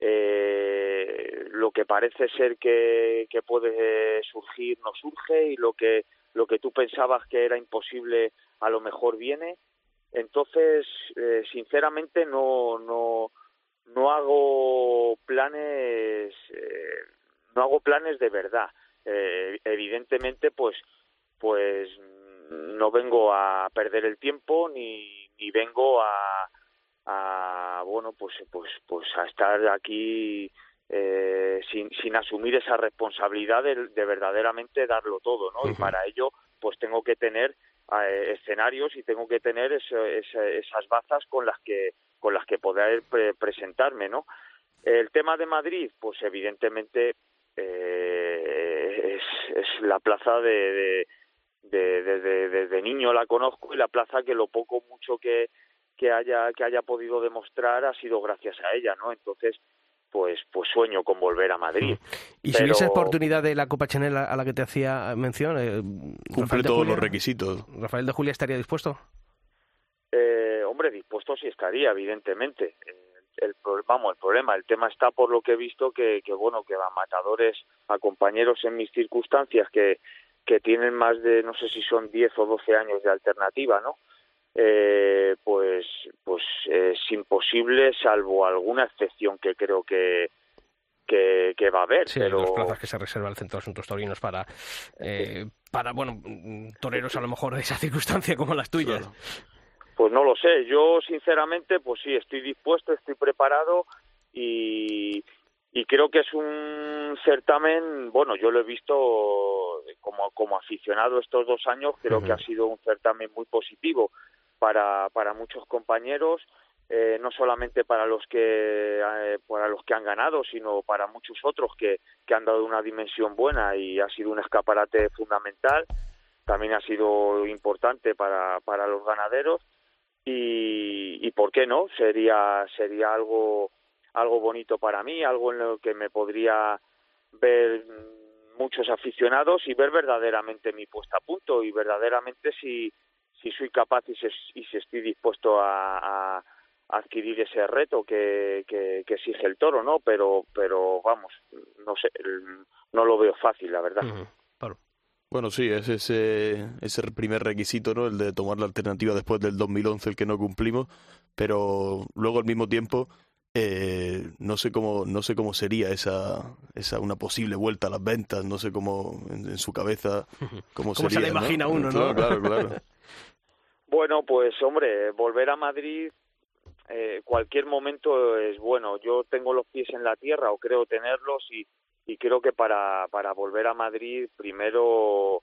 Eh, lo que parece ser que, que puede surgir no surge y lo que lo que tú pensabas que era imposible a lo mejor viene. Entonces, eh, sinceramente no no no hago planes, eh, no hago planes de verdad. Eh, evidentemente, pues, pues no vengo a perder el tiempo ni, ni vengo a, a bueno, pues, pues, pues a estar aquí eh, sin, sin asumir esa responsabilidad de, de verdaderamente darlo todo, ¿no? Y para ello, pues tengo que tener eh, escenarios y tengo que tener esas bazas con las que con las que poder presentarme, ¿no? El tema de Madrid, pues evidentemente eh, es, es, la plaza de, de, de, desde niño la conozco y la plaza que lo poco mucho que, que haya que haya podido demostrar ha sido gracias a ella, ¿no? Entonces pues pues sueño con volver a Madrid. Y si hubiese oportunidad de la Copa Chanel a la que te hacía mención, eh, cumple todos los requisitos. ¿Rafael de Julia estaría dispuesto? Eh, hombre, dispuesto sí estaría, evidentemente. El, vamos, el problema, el tema está por lo que he visto que, que bueno, que a matadores, a compañeros en mis circunstancias que, que tienen más de, no sé si son 10 o 12 años de alternativa, ¿no? eh, pues pues es imposible salvo alguna excepción que creo que que, va a haber sí, pero las plazas que se reserva el centro de asuntos taurinos para eh, para bueno toreros a lo mejor de esa circunstancia como las tuyas. Pues no lo sé yo sinceramente pues sí estoy dispuesto estoy preparado y y creo que es un certamen, bueno, yo lo he visto como, como aficionado estos dos años, creo que ha sido un certamen muy positivo para, para muchos compañeros, eh, no solamente para los que eh, para los que han ganado, sino para muchos otros que, que han dado una dimensión buena y ha sido un escaparate fundamental. También ha sido importante para, para los ganaderos y, y por qué no sería sería algo algo bonito para mí, algo en lo que me podría ver muchos aficionados y ver verdaderamente mi puesta a punto y verdaderamente si si soy capaz y, si estoy dispuesto a, adquirir ese reto que, que, exige el toro, ¿no? Pero, pero vamos, no sé, no lo veo fácil, la verdad. Bueno, sí, es ese, ese primer requisito, ¿no? El de tomar la alternativa después del 2011, el que no cumplimos, pero luego al mismo tiempo eh, no sé cómo no sé cómo sería esa esa una posible vuelta a las ventas no sé cómo en, su cabeza (laughs) cómo, ¿Cómo se le imagina uno no claro claro. (laughs) Bueno, pues hombre, volver a Madrid eh, cualquier momento es bueno. Yo tengo los pies en la tierra o creo tenerlos y, y creo que para, para volver a Madrid primero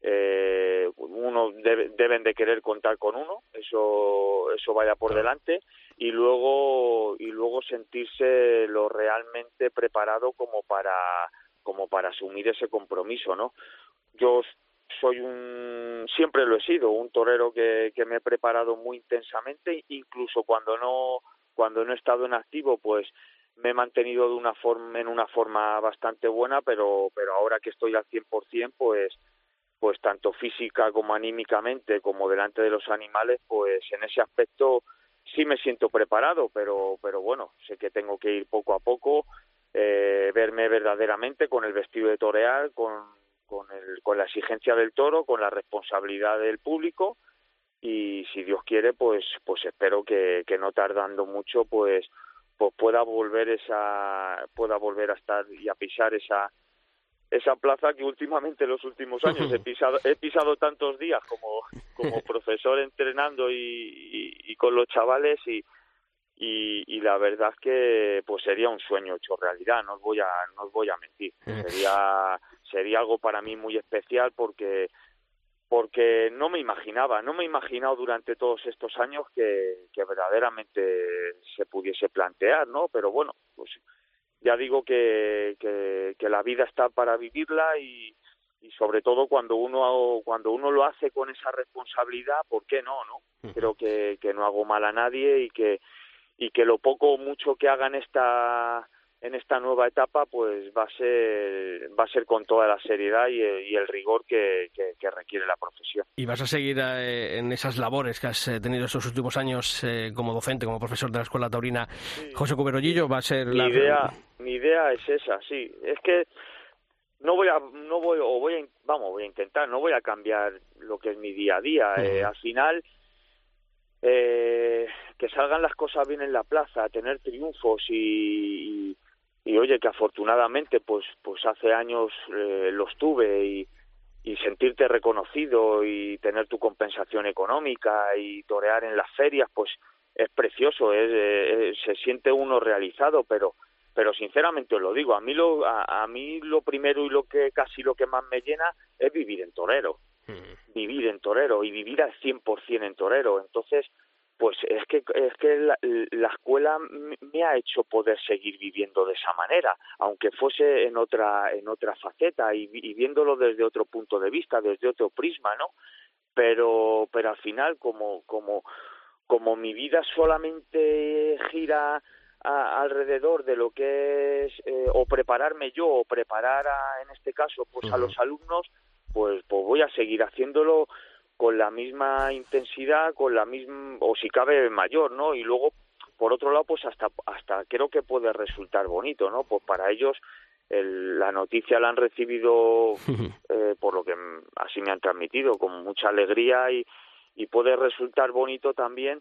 eh, uno deben de querer contar con uno, eso eso vaya por delante y luego y luego sentirse lo realmente preparado como para como para asumir ese compromiso, ¿no? Yo soy un siempre lo he sido un torero que, que me he preparado muy intensamente incluso cuando no cuando no he estado en activo pues me he mantenido de una forma en una forma bastante buena pero pero ahora que estoy al 100% pues pues tanto física como anímicamente como delante de los animales pues en ese aspecto sí me siento preparado pero pero bueno sé que tengo que ir poco a poco eh, verme verdaderamente con el vestido de torear con con, el, con la exigencia del toro, con la responsabilidad del público. Y si Dios quiere, pues, pues espero que, que no tardando mucho, pues, pues pueda volver esa, pueda volver a estar y a pisar esa, esa plaza que últimamente en los últimos años he (laughs) pisado, he pisado tantos días como, como (laughs) profesor entrenando y, y, con los chavales y, y, y, la verdad es que pues sería un sueño hecho realidad, no os voy a, no os voy a mentir, sería sería algo para mí muy especial porque porque no me imaginaba, no me he imaginado durante todos estos años que, que verdaderamente se pudiese plantear, ¿no? Pero bueno, pues ya digo que, que, que la vida está para vivirla y, y sobre todo cuando uno cuando uno lo hace con esa responsabilidad, ¿por qué no, no? Creo que, que no hago mal a nadie y que y que lo poco o mucho que haga en esta en esta nueva etapa pues va a ser va a ser con toda la seriedad y el, rigor que, que, requiere la profesión. Y vas a seguir eh, en esas labores que has eh, tenido estos últimos años eh, como docente como profesor de la escuela taurina José Cuberollillo va a ser mi idea mi idea es esa sí. Es que no voy a no voy o voy a, vamos voy a intentar no voy a cambiar lo que es mi día a día. Al final que salgan las cosas bien en la plaza, tener triunfos y, y, oye que afortunadamente pues pues hace años eh, los tuve y, y sentirte reconocido y tener tu compensación económica y torear en las ferias pues es precioso, es, se siente uno realizado, pero pero sinceramente os lo digo, a mí lo a, mí lo primero y lo que casi lo que más me llena es vivir en torero. Mm. Vivir en torero y vivir al 100% en torero. Entonces, pues es que es que la, la, escuela me ha hecho poder seguir viviendo de esa manera aunque fuese en otra en otra faceta y, y, viéndolo desde otro punto de vista desde otro prisma no pero pero al final como como como mi vida solamente gira alrededor de lo que es eh, o prepararme yo o preparar a, en este caso pues a los alumnos pues pues voy a seguir haciéndolo con la misma intensidad con la misma o si cabe mayor no y luego por otro lado pues hasta hasta creo que puede resultar bonito no pues para ellos el, la noticia la han recibido (laughs) eh, por lo que así me han transmitido con mucha alegría y, y puede resultar bonito también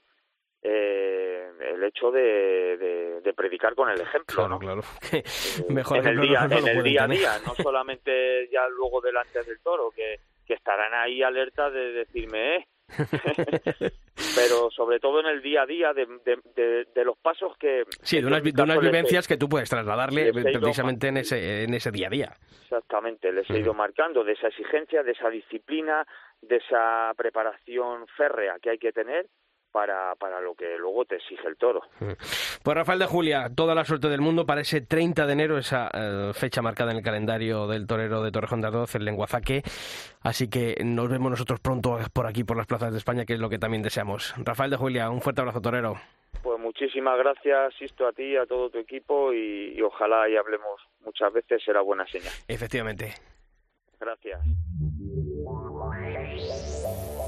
eh, el hecho de, de, predicar con el ejemplo. Claro, claro. (laughs) Eh, Mejor en el día, en el día a día, no solamente ya luego delante del toro, que, que estarán ahí alerta de decirme, eh, (laughs) pero sobre todo en el día a día de, de, de los pasos que... Sí, de unas, de unas vivencias que tú puedes trasladarle precisamente en ese, en ese día a día. Exactamente, les he ido marcando de esa exigencia, de esa disciplina, de esa preparación férrea que hay que tener para, para lo que luego te exige el toro. Mm. Pues Rafael de Julia, toda la suerte del mundo para ese 30 de enero, esa eh, fecha marcada en el calendario del torero de Torrejón de Ardoz, el lenguazaque. Así que nos vemos nosotros pronto por aquí, por las plazas de España, que es lo que también deseamos. Rafael de Julia, un fuerte abrazo torero. Pues muchísimas gracias, Sisto, a ti, a todo tu equipo y, y ojalá y hablemos muchas veces, será buena señal. Efectivamente. Gracias.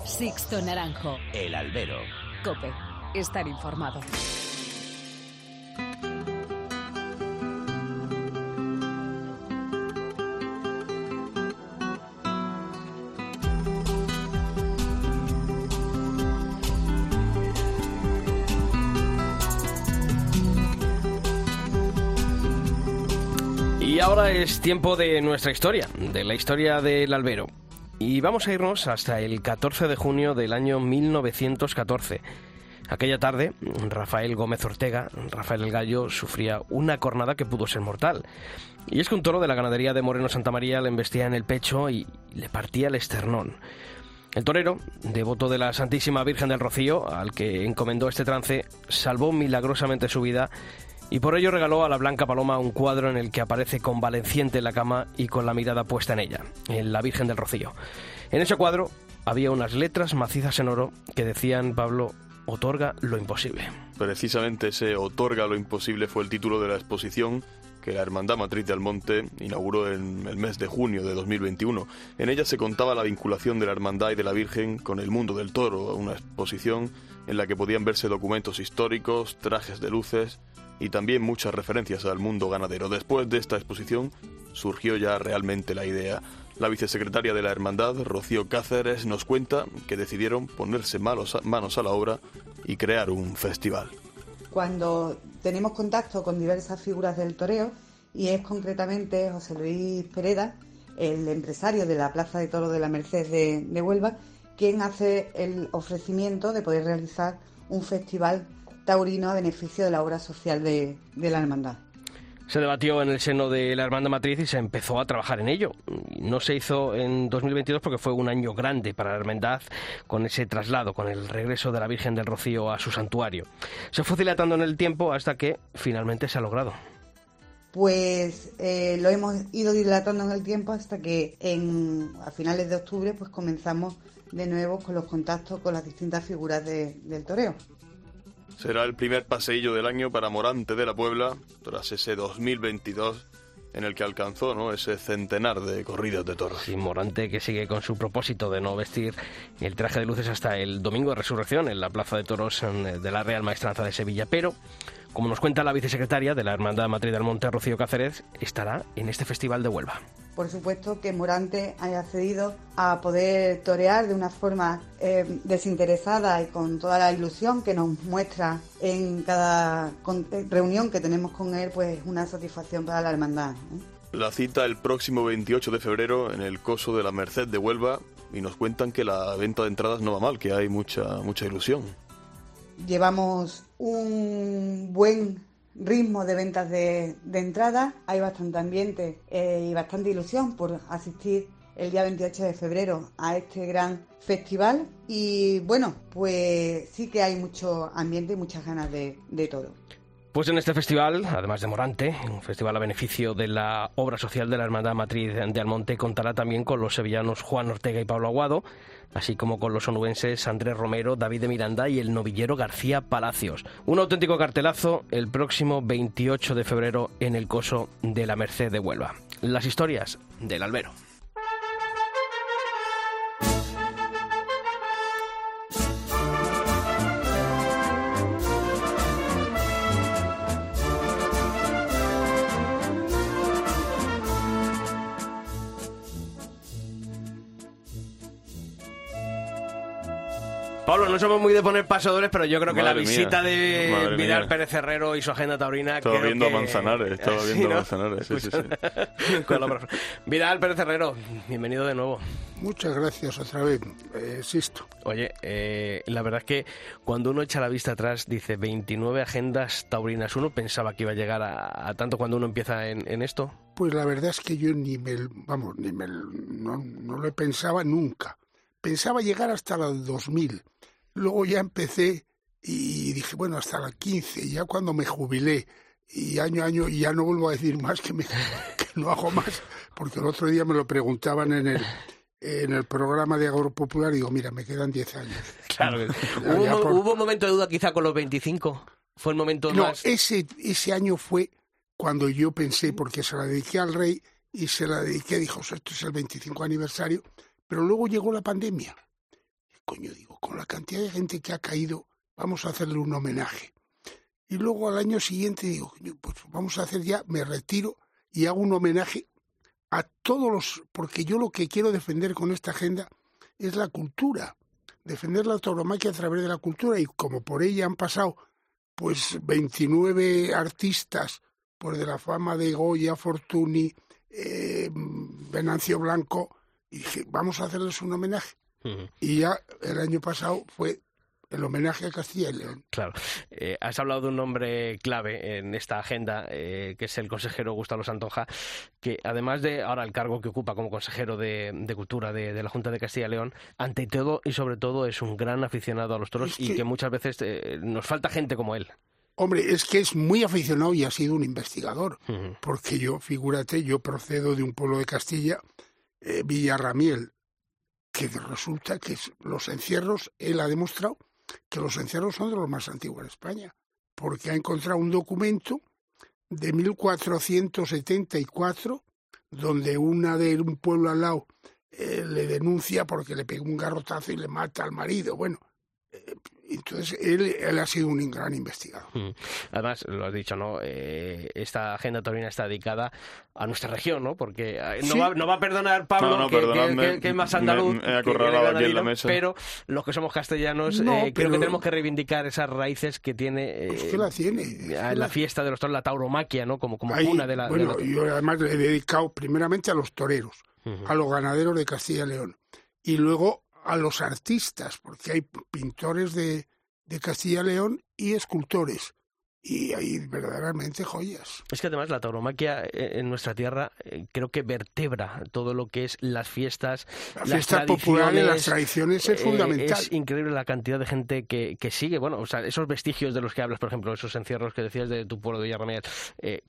Sixto Naranjo. El albero. Cope, estar informado. Y ahora es tiempo de nuestra historia, de la historia del albero. Y vamos a irnos hasta el 14 de junio del año 1914. Aquella tarde, Rafael Gómez Ortega, Rafael el Gallo, sufría una cornada que pudo ser mortal. Y es que un toro de la ganadería de Moreno Santa María le embestía en el pecho y le partía el esternón. El torero, devoto de la Santísima Virgen del Rocío, al que encomendó este trance, salvó milagrosamente su vida y por ello regaló a la Blanca Paloma un cuadro en el que aparece convaleciente en la cama y con la mirada puesta en ella, en la Virgen del Rocío. En ese cuadro había unas letras macizas en oro que decían, Pablo, otorga lo imposible. Precisamente ese otorga lo imposible fue el título de la exposición que la Hermandad Matriz de Almonte inauguró en el mes de junio de 2021. En ella se contaba la vinculación de la Hermandad y de la Virgen con el mundo del toro, una exposición en la que podían verse documentos históricos, trajes de luces, y también muchas referencias al mundo ganadero. Después de esta exposición surgió ya realmente la idea. La vicesecretaria de la Hermandad, Rocío Cáceres, nos cuenta que decidieron ponerse manos a la obra y crear un festival. Cuando tenemos contacto con diversas figuras del toreo, y es concretamente José Luis Pereda, el empresario de la Plaza de Toro de la Merced de, de Huelva, quien hace el ofrecimiento de poder realizar un festival taurino a beneficio de la obra social de, la hermandad. Se debatió en el seno de la Hermandad Matriz y se empezó a trabajar en ello. No se hizo en 2022 porque fue un año grande para la Hermandad con ese traslado, con el regreso de la Virgen del Rocío a su santuario. Se fue dilatando en el tiempo hasta que finalmente se ha logrado. Pues eh, lo hemos ido dilatando en el tiempo hasta que en, a finales de octubre pues comenzamos de nuevo con los contactos con las distintas figuras del toreo. Será el primer paseillo del año para Morante de la Puebla, tras ese 2022 en el que alcanzó ¿no? ese centenar de corridas de toros. Y Morante que sigue con su propósito de no vestir el traje de luces hasta el domingo de resurrección en la Plaza de Toros de la Real Maestranza de Sevilla. Pero, como nos cuenta la vicesecretaria de la Hermandad Matriz del Monte, Rocío Cáceres, estará en este Festival de Huelva. Por supuesto, que Morante haya accedido a poder torear de una forma eh, desinteresada y con toda la ilusión que nos muestra en cada eh, reunión que tenemos con él, pues una satisfacción para la hermandad. ¿eh? La cita el próximo 28 de febrero en el Coso de la Merced de Huelva y nos cuentan que la venta de entradas no va mal, que hay mucha, mucha ilusión. Llevamos un buen ritmo de ventas de, de hay bastante ambiente eh, y bastante ilusión por asistir el día 28 de febrero a este gran festival y bueno, pues sí que hay mucho ambiente y muchas ganas de, de todo. Pues en este festival, además de Morante, un festival a beneficio de la obra social de la Hermandad Matriz de Almonte, contará también con los sevillanos Juan Ortega y Pablo Aguado, así como con los onubenses Andrés Romero, David de Miranda y el novillero García Palacios. Un auténtico cartelazo el próximo 28 de febrero en el Coso de la Merced de Huelva. Las historias del albero. No somos muy de poner pasadores, pero yo creo que la visita de Vidal Pérez Herrero y su agenda taurina. Estaba viendo a Manzanares, estaba (laughs) viendo a Manzanares, sí, sí, sí. (laughs) Vidal Pérez Herrero, bienvenido de nuevo. Muchas gracias otra vez, eh. Oye, eh, la verdad es que cuando uno echa la vista atrás, dice 29 agendas taurinas. ¿Uno pensaba que iba a llegar a, tanto cuando uno empieza en, esto? Pues la verdad es que yo ni me, vamos, ni me, no, no lo pensaba nunca. Pensaba llegar hasta los 2000 Luego ya empecé y dije, bueno, hasta la 15, ya cuando me jubilé y año a año, y ya no vuelvo a decir más que, me, (laughs) que no hago más, porque el otro día me lo preguntaban en el, en el programa de Agro Popular y digo, mira, me quedan 10 años. Claro. (laughs) ¿Hubo, ¿Hubo, un momento de duda quizá con los 25? ¿Fue el momento no, más...? ese, ese año fue cuando yo pensé, porque se la dediqué al rey y se la dediqué, dijo, esto es el 25 aniversario, pero luego llegó la pandemia coño, digo, con la cantidad de gente que ha caído, vamos a hacerle un homenaje. Y luego al año siguiente digo, pues vamos a hacer ya, me retiro y hago un homenaje a todos los, porque yo lo que quiero defender con esta agenda es la cultura, defender la tauromaquia a través de la cultura y como por ella han pasado pues 29 artistas, pues de la fama de Goya, Fortuny, eh, Venancio Blanco, y dije, vamos a hacerles un homenaje. Y ya el año pasado fue el homenaje a Castilla y León. Claro. Eh, has hablado de un nombre clave en esta agenda, eh, que es el consejero Gustavo Santoja, que además de ahora el cargo que ocupa como consejero de, Cultura de, la Junta de Castilla y León, ante todo y sobre todo es un gran aficionado a los toros y que muchas veces eh, nos falta gente como él. Hombre, es que es muy aficionado y ha sido un investigador, porque yo, figúrate, yo procedo de un pueblo de Castilla, Villarramiel, que resulta que los encierros, él ha demostrado que los encierros son de los más antiguos en España, porque ha encontrado un documento de 1474 donde una de un pueblo al lado eh, le denuncia porque le pegó un garrotazo y le mata al marido. Bueno, entonces, él, él, ha sido un gran investigador. Mm. Además, lo has dicho, ¿no? Eh, esta agenda taurina está dedicada a nuestra región, ¿no? Porque eh, no, va, no va a perdonar Pablo, que, que, es más andaluz, pero los que somos castellanos eh, creo que tenemos que reivindicar esas raíces que tiene, eh, la tiene la fiesta de los toros, la tauromaquia, ¿no? Como, como una de la... Bueno, yo además le he dedicado primeramente a los toreros, a los ganaderos de Castilla y León, y luego a los artistas, porque hay pintores de, de Castilla y León y escultores y hay verdaderamente joyas. Es que además la tauromaquia eh, en nuestra tierra eh, creo que vertebra todo lo que es las fiestas, la fiesta popular y las tradiciones es eh, fundamental. Es increíble la cantidad de gente que, que, sigue, bueno, o sea, esos vestigios de los que hablas, por ejemplo, esos encierros que decías de tu pueblo de Villarreal,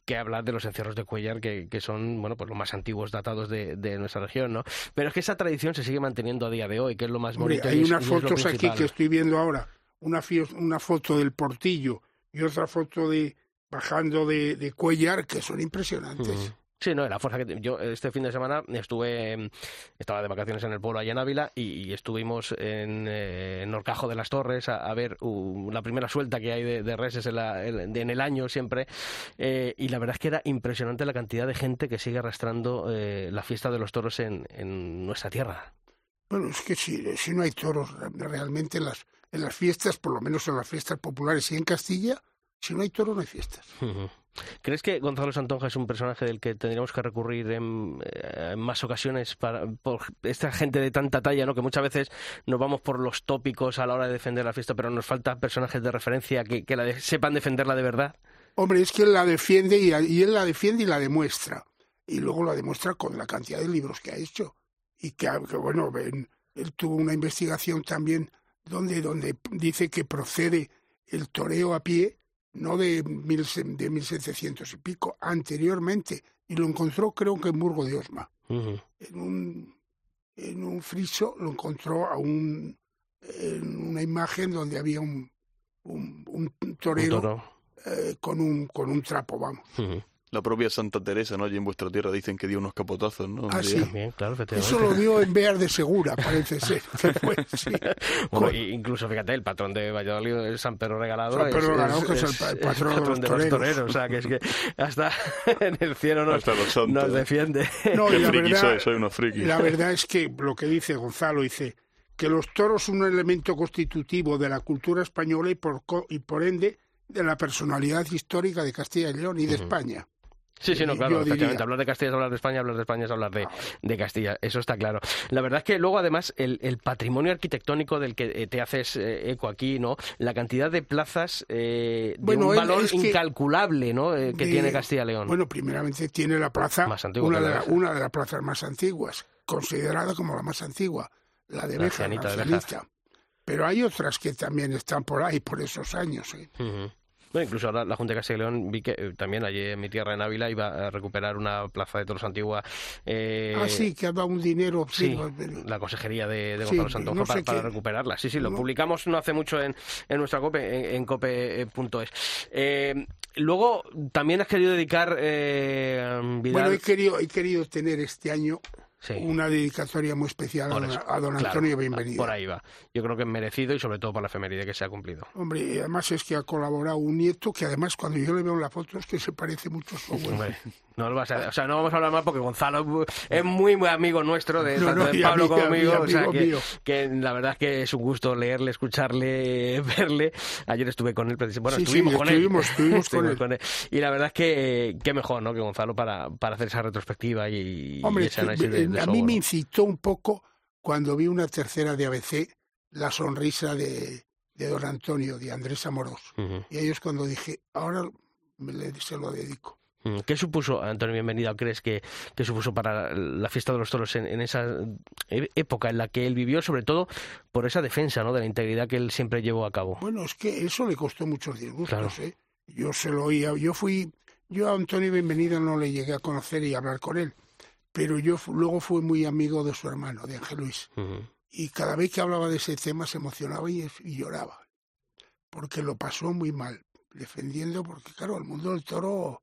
que hablas de los encierros de Cuellar, que, que, son, bueno, pues los más antiguos datados de, de, nuestra región, ¿no? Pero es que esa tradición se sigue manteniendo a día de hoy, que es lo más bonito. hay unas fotos aquí que estoy viendo ahora, una, una foto del portillo y otra foto de bajando de, de Cuellar que son impresionantes. Sí, no, la fuerza que yo este fin de semana estuve, estaba de vacaciones en el pueblo allá en Ávila y, estuvimos en, eh, en, Orcajo de las Torres a, ver la primera suelta que hay de, reses en, en, el año siempre eh, y la verdad es que era impresionante la cantidad de gente que sigue arrastrando eh, la fiesta de los toros en, nuestra tierra. Bueno, es que si, si no hay toros realmente en las, en las fiestas, por lo menos en las fiestas populares y en Castilla, si no hay toros no hay fiestas. ¿Crees que Gonzalo Santonja es un personaje del que tendríamos que recurrir en, eh, más ocasiones para, por esta gente de tanta talla, ¿no? que muchas veces nos vamos por los tópicos a la hora de defender la fiesta, pero nos faltan personajes de referencia que, la sepan defenderla de verdad? Hombre, es que él la defiende y, él la defiende y la demuestra. Y luego la demuestra con la cantidad de libros que ha hecho. Y que, bueno, él tuvo una investigación también donde, donde dice que procede el toreo a pie no de, mil, de 1700 y pico, anteriormente, y lo encontró creo que en Burgo de Osma. en, un, en un friso lo encontró a un, en una imagen donde había un, un, torero eh, con, un, con un trapo, vamos la propia Santa Teresa, ¿no? Allí en vuestra tierra dicen que dio unos capotazos, ¿no? Ah, sí. claro, Eso lo dio en Bear de Segura, parece ser. (laughs) (laughs) bueno, incluso, fíjate, el patrón de Valladolid es San Pedro Regalado. San Pedro Regalado, que es, el, patrón, de, los, toreros. O sea, que es que hasta (laughs) en el cielo nos, nos defiende. No, y la verdad, soy, unos frikis. La verdad es que lo que dice Gonzalo, dice que los toros son un elemento constitutivo de la cultura española y por, y por ende de la personalidad histórica de Castilla y León y de España. Sí, sí, no, claro, efectivamente. Hablar de Castilla es hablar de España, hablar de España es hablar de, de Castilla, eso está claro. La verdad es que luego, además, el, el patrimonio arquitectónico del que eh, te haces eh, eco aquí, ¿no? La cantidad de plazas eh, de un valor incalculable, ¿no? Eh, que tiene Castilla León. Bueno, primeramente tiene la plaza, más antigua, una, de una de las plazas más antiguas, considerada como la más antigua, la de Béjar, la, Pero hay otras que también están por ahí, por esos años. ¿eh? Incluso ahora la Junta de Castilla y León vi que eh, también allí en mi tierra en Ávila iba a recuperar una plaza de toros antigua. Eh, ah, sí, que ha dado un dinero. Sí, la consejería de, Gonzalo Santonjo para, recuperarla. Sí, sí, lo publicamos no hace mucho en, en nuestra COPE, en, cope.es. Eh, luego, también has querido dedicar, eh, Bueno, he querido, he querido tener este año una dedicatoria muy especial a, don Antonio Bienvenido. Por ahí va. Yo creo que es merecido y sobre todo por la efeméride que se ha cumplido. Hombre, y además es que ha colaborado un nieto que además cuando yo le veo en la foto es que se parece mucho a su abuelo. No, o sea, no vamos a hablar más porque Gonzalo es muy, muy amigo nuestro, de, tanto de Pablo como mío. o sea, que, la verdad es que es un gusto leerle, escucharle, (laughs) verle. Ayer estuve con él, bueno, estuvimos, con, él. estuvimos, (laughs) con, él. Y la verdad es que qué mejor, ¿no? Que Gonzalo para, para hacer esa retrospectiva y, Hombre, ese análisis de, A mí me incitó un poco cuando vi una tercera de ABC, la sonrisa de, de don Antonio, de Andrés Amorós. Y ahí es cuando dije, ahora me, se lo dedico. Mm, ¿Qué supuso, Antonio Bienvenido, crees que, supuso para la fiesta de los toros en, esa e, época en la que él vivió, sobre todo por esa defensa ¿no? de la integridad que él siempre llevó a cabo? Bueno, es que eso le costó muchos disgustos. ¿eh? Yo se lo oía, yo fui, yo a Antonio Bienvenido no le llegué a conocer y a hablar con él, pero yo luego fui muy amigo de su hermano, de Ángel Luis. Y cada vez que hablaba de ese tema se emocionaba y lloraba, porque lo pasó muy mal, defendiendo, porque claro, el mundo del toro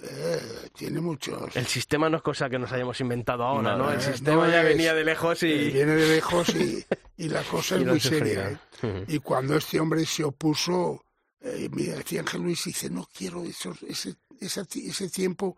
eh, tiene muchos. El sistema no es cosa que nos hayamos inventado ahora, ¿no? El sistema ya venía de lejos y. Eh, viene de lejos y, (laughs) y la cosa es muy seria. ¿eh? Y cuando este hombre se opuso, eh, me decía Ángel Luis, dice: No quiero eso, ese, ese, ese tiempo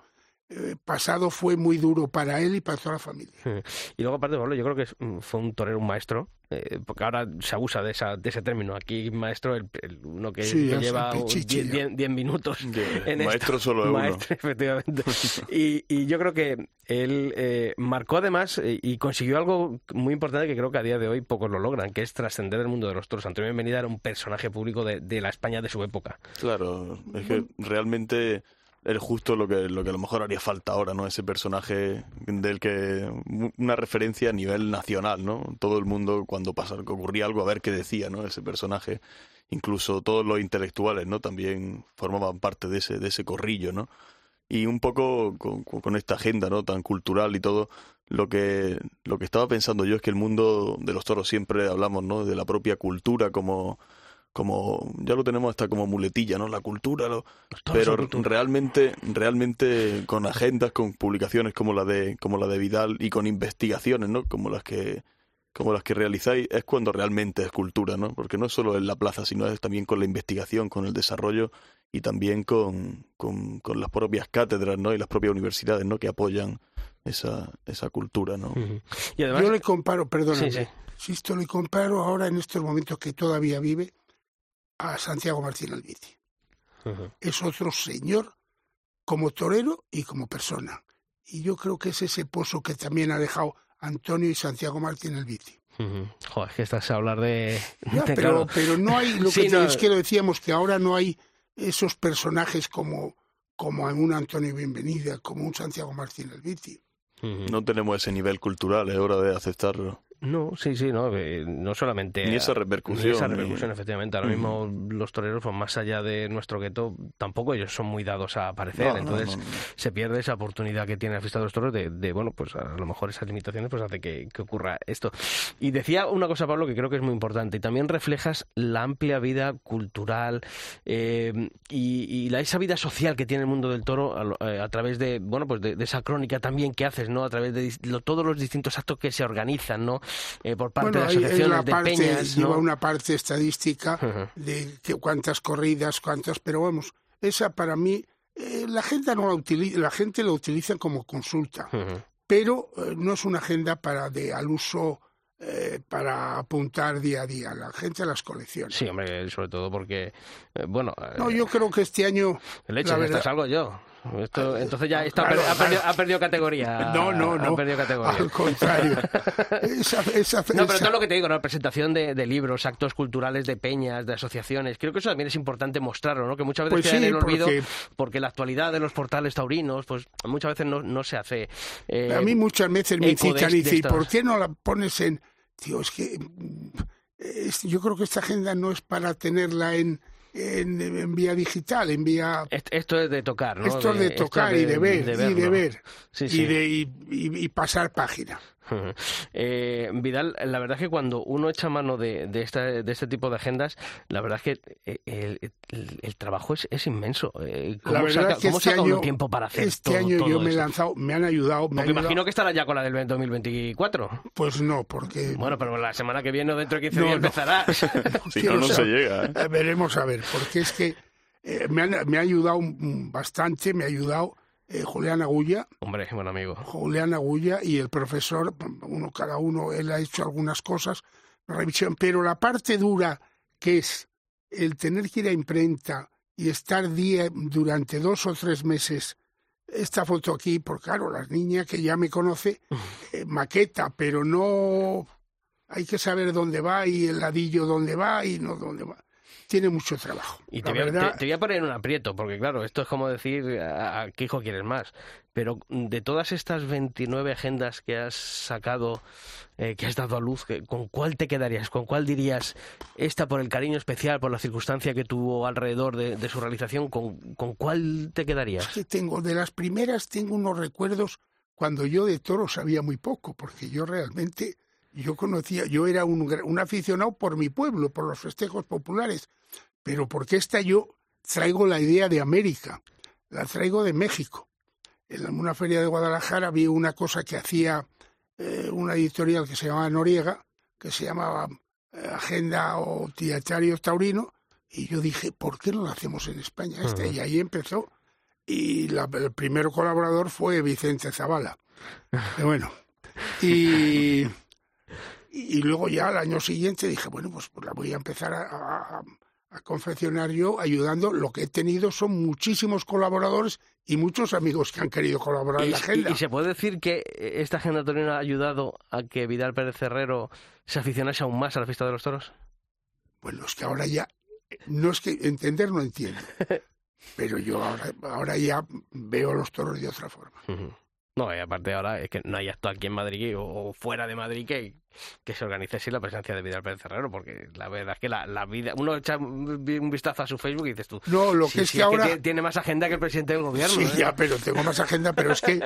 eh, pasado fue muy duro para él y para toda la familia. (laughs) Y luego, aparte, yo creo que fue un torero, un maestro, eh, porque ahora se abusa de, esa, de ese término. Aquí, maestro, el, uno que, lleva 10 minutos. en maestro solo maestro, (laughs) efectivamente. y, y, yo creo que él eh, marcó además y consiguió algo muy importante que creo que a día de hoy pocos lo logran, que es trascender el mundo de los toros. Antonio Bienvenida era un personaje público de, de la España de su época. Claro, es que realmente es justo lo que, lo que a lo mejor haría falta ahora, ¿no? Ese personaje del que una referencia a nivel nacional, ¿no? Todo el mundo cuando pasa, ocurría algo a ver qué decía, ¿no? Ese personaje, incluso todos los intelectuales, ¿no? También formaban parte de ese de ese corrillo, ¿no? Y un poco con, con esta agenda, ¿no? Tan cultural y todo, lo que lo que estaba pensando yo es que el mundo de los toros siempre hablamos, ¿no? De la propia cultura como como ya lo tenemos hasta como muletilla, ¿no? La cultura, lo, pero cultura. realmente, realmente con agendas, con publicaciones como la de, como la de Vidal y con investigaciones, ¿no? Como las que, como las que realizáis, es cuando realmente es cultura, ¿no? Porque no es solo en la plaza, sino es también con la investigación, con el desarrollo y también con, con, con las propias cátedras, ¿no? Y las propias universidades, ¿no? Que apoyan esa, esa cultura, ¿no? Y además, Yo le comparo, perdóname, Sí, sí. si esto le comparo ahora en estos momentos que todavía vive a Santiago Martín Albiti. Ujú. Es otro señor como torero y como persona. Y yo creo que es ese pozo que también ha dejado Antonio y Santiago Martín Albiti. Ujú. Joder, es que estás a hablar de... (laughs) Ya, de- pero, claro. pero no hay, lo Sí, que te- no. es que lo decíamos, que ahora no hay esos personajes como, como un Antonio Bienvenida, como un Santiago Martín Albiti. Ujú. No tenemos ese nivel cultural, es hora de aceptarlo. No, sí, sí, no, eh, no solamente... Ni esa repercusión, Ni esa ni- repercusión, efectivamente. Ahora mismo los toreros, pues más allá de nuestro gueto, tampoco ellos son muy dados a aparecer. No, Entonces no, no. se pierde esa oportunidad que tiene el fiesta de los toros de, de, bueno, pues a lo mejor esas limitaciones pues hace que, que ocurra esto. Y decía una cosa, Pablo, que creo que es muy importante. Y también reflejas la amplia vida cultural eh, y, y la, esa vida social que tiene el mundo del toro a, eh, a través de, bueno, pues de, de esa crónica también que haces, ¿no? A través de lo- todos los distintos actos que se organizan, ¿no? Eh, por parte Bueno, de es asociaciones, de parte, peñas, lleva una parte estadística de que cuántas corridas, cuántas, pero vamos, esa para mí, eh, la agenda no la utiliza, la gente la utiliza como consulta, pero eh, no es una agenda para de al uso eh, para apuntar día a día, la gente las colecciona. Sí, hombre, sobre todo porque, eh, bueno, eh, No, yo creo que este año la esto verdad- es algo yo. Esto, entonces ya está, Claro, ha, perdido, ha perdido categoría. No, no, Ha no. perdido categoría. Al contrario. Esa, esa, No, pero esa- todo lo que te digo, ¿no? presentación de, de libros, actos culturales de peñas, de asociaciones, creo que eso también es importante mostrarlo, ¿no? Que muchas veces Pues queda en sí, el olvido porque- porque... la actualidad de los portales taurinos, pues muchas veces no, no se hace. eh, A mí muchas veces me eco de citan est- y dicen, ¿y estas- por qué no la pones en...? Tío, es que mm, es- yo creo que esta agenda no es para tenerla en, en, en vía digital, en vía... est- Esto es de tocar, ¿no? Esto es de tocar y de ver, y de ver, Sí, y, de, y, y- y pasar página. (laughs) Eh, Vidal, la verdad es que cuando uno echa mano de, de, esta- de este tipo de agendas, la verdad es que eh, el, el- el trabajo es, es inmenso. Eh, ¿Cómo La verdad saca, es que cómo este saca año, uno tiempo para hacer este todo, año todo yo me he esto? lanzado, me han ayudado, me han ayudado- imagino que estará ya con la del 2024. Pues no, porque... Bueno, pero la semana que viene o dentro de 15 No, días no. empezará. (laughs) (laughs) Si no, no se llega. ¿eh? Veremos a ver, porque es que eh, me, han- me ha ayudado bastante, me ha ayudado eh, Julián Agulla, Hombre, buen amigo. Julián Agulla y el profesor, uno cada uno, él ha hecho algunas cosas, revisión, pero la parte dura que es el tener que ir a imprenta y estar día durante dos o tres meses esta foto aquí, porque claro, la niña que ya me conoce, (laughs) eh, maqueta, pero no hay que saber dónde va y el ladillo dónde va y no dónde va. Tiene mucho trabajo. Y te voy, a, verdad, te- te voy a poner en un aprieto, porque claro, esto es como decir a, a qué hijo quieres más. Pero de todas estas 29 agendas que has sacado, eh, que has dado a luz, ¿con cuál te quedarías? ¿Con cuál dirías esta por el cariño especial, por la circunstancia que tuvo alrededor de, de su realización? ¿Con, ¿Con cuál te quedarías? que tengo, de las primeras tengo unos recuerdos cuando yo de toro sabía muy poco, porque yo realmente, yo conocía, yo era un, un aficionado por mi pueblo, por los festejos populares, pero porque esta yo traigo la idea de América, la traigo de México. En una feria de Guadalajara vi una cosa que hacía eh, una editorial que se llamaba Noriega, que se llamaba eh, Agenda o Dietario Taurino, y yo dije, ¿por qué no lo hacemos en España? Este? Y ahí empezó y la- el primer colaborador fue Vicente Zavala. (laughs) Bueno, y, (laughs) y luego ya al año siguiente dije, bueno, pues, pues la voy a empezar a, a- a confeccionar yo ayudando. Lo que he tenido son muchísimos colaboradores y muchos amigos que han querido colaborar en ¿Y, la agenda. y- y se puede decir que esta agenda torina ha ayudado a que Vidal Pérez Herrero se aficionase aún más a la fiesta de los toros? Bueno, es que ahora ya, no es que entender no entiendo, (laughs) pero yo ahora, ahora ya veo los toros de otra forma. No, y aparte ahora es que no hay acto aquí en Madrid o, o fuera de Madrid que, que se organice así la presencia de Vidal Pérez Herrero, porque la verdad es que la, la vida, uno echa un vistazo a su Facebook y dices tú, No, lo sí, que es sí, que ahora... tiene, tiene más agenda que el presidente del gobierno. Sí, ¿eh? ya, pero tengo más agenda, pero es que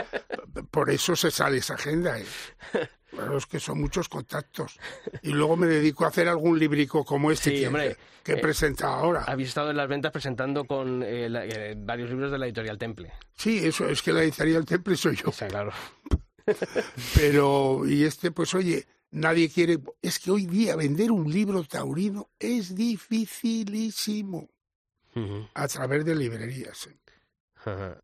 por eso se sale esa agenda. ¿eh? (laughs) Claro, es que son muchos contactos. Y luego me dedico a hacer algún librico como este Sí, que, hombre, que he eh, presentado ahora. Habéis estado en las ventas presentando con eh, la- eh, varios libros de la editorial Temple. Sí, eso es que la editorial Temple soy yo. Sea, claro. Pero, y este, pues oye, nadie quiere. Es que hoy día vender un libro taurino es dificilísimo a través de librerías. ¿eh?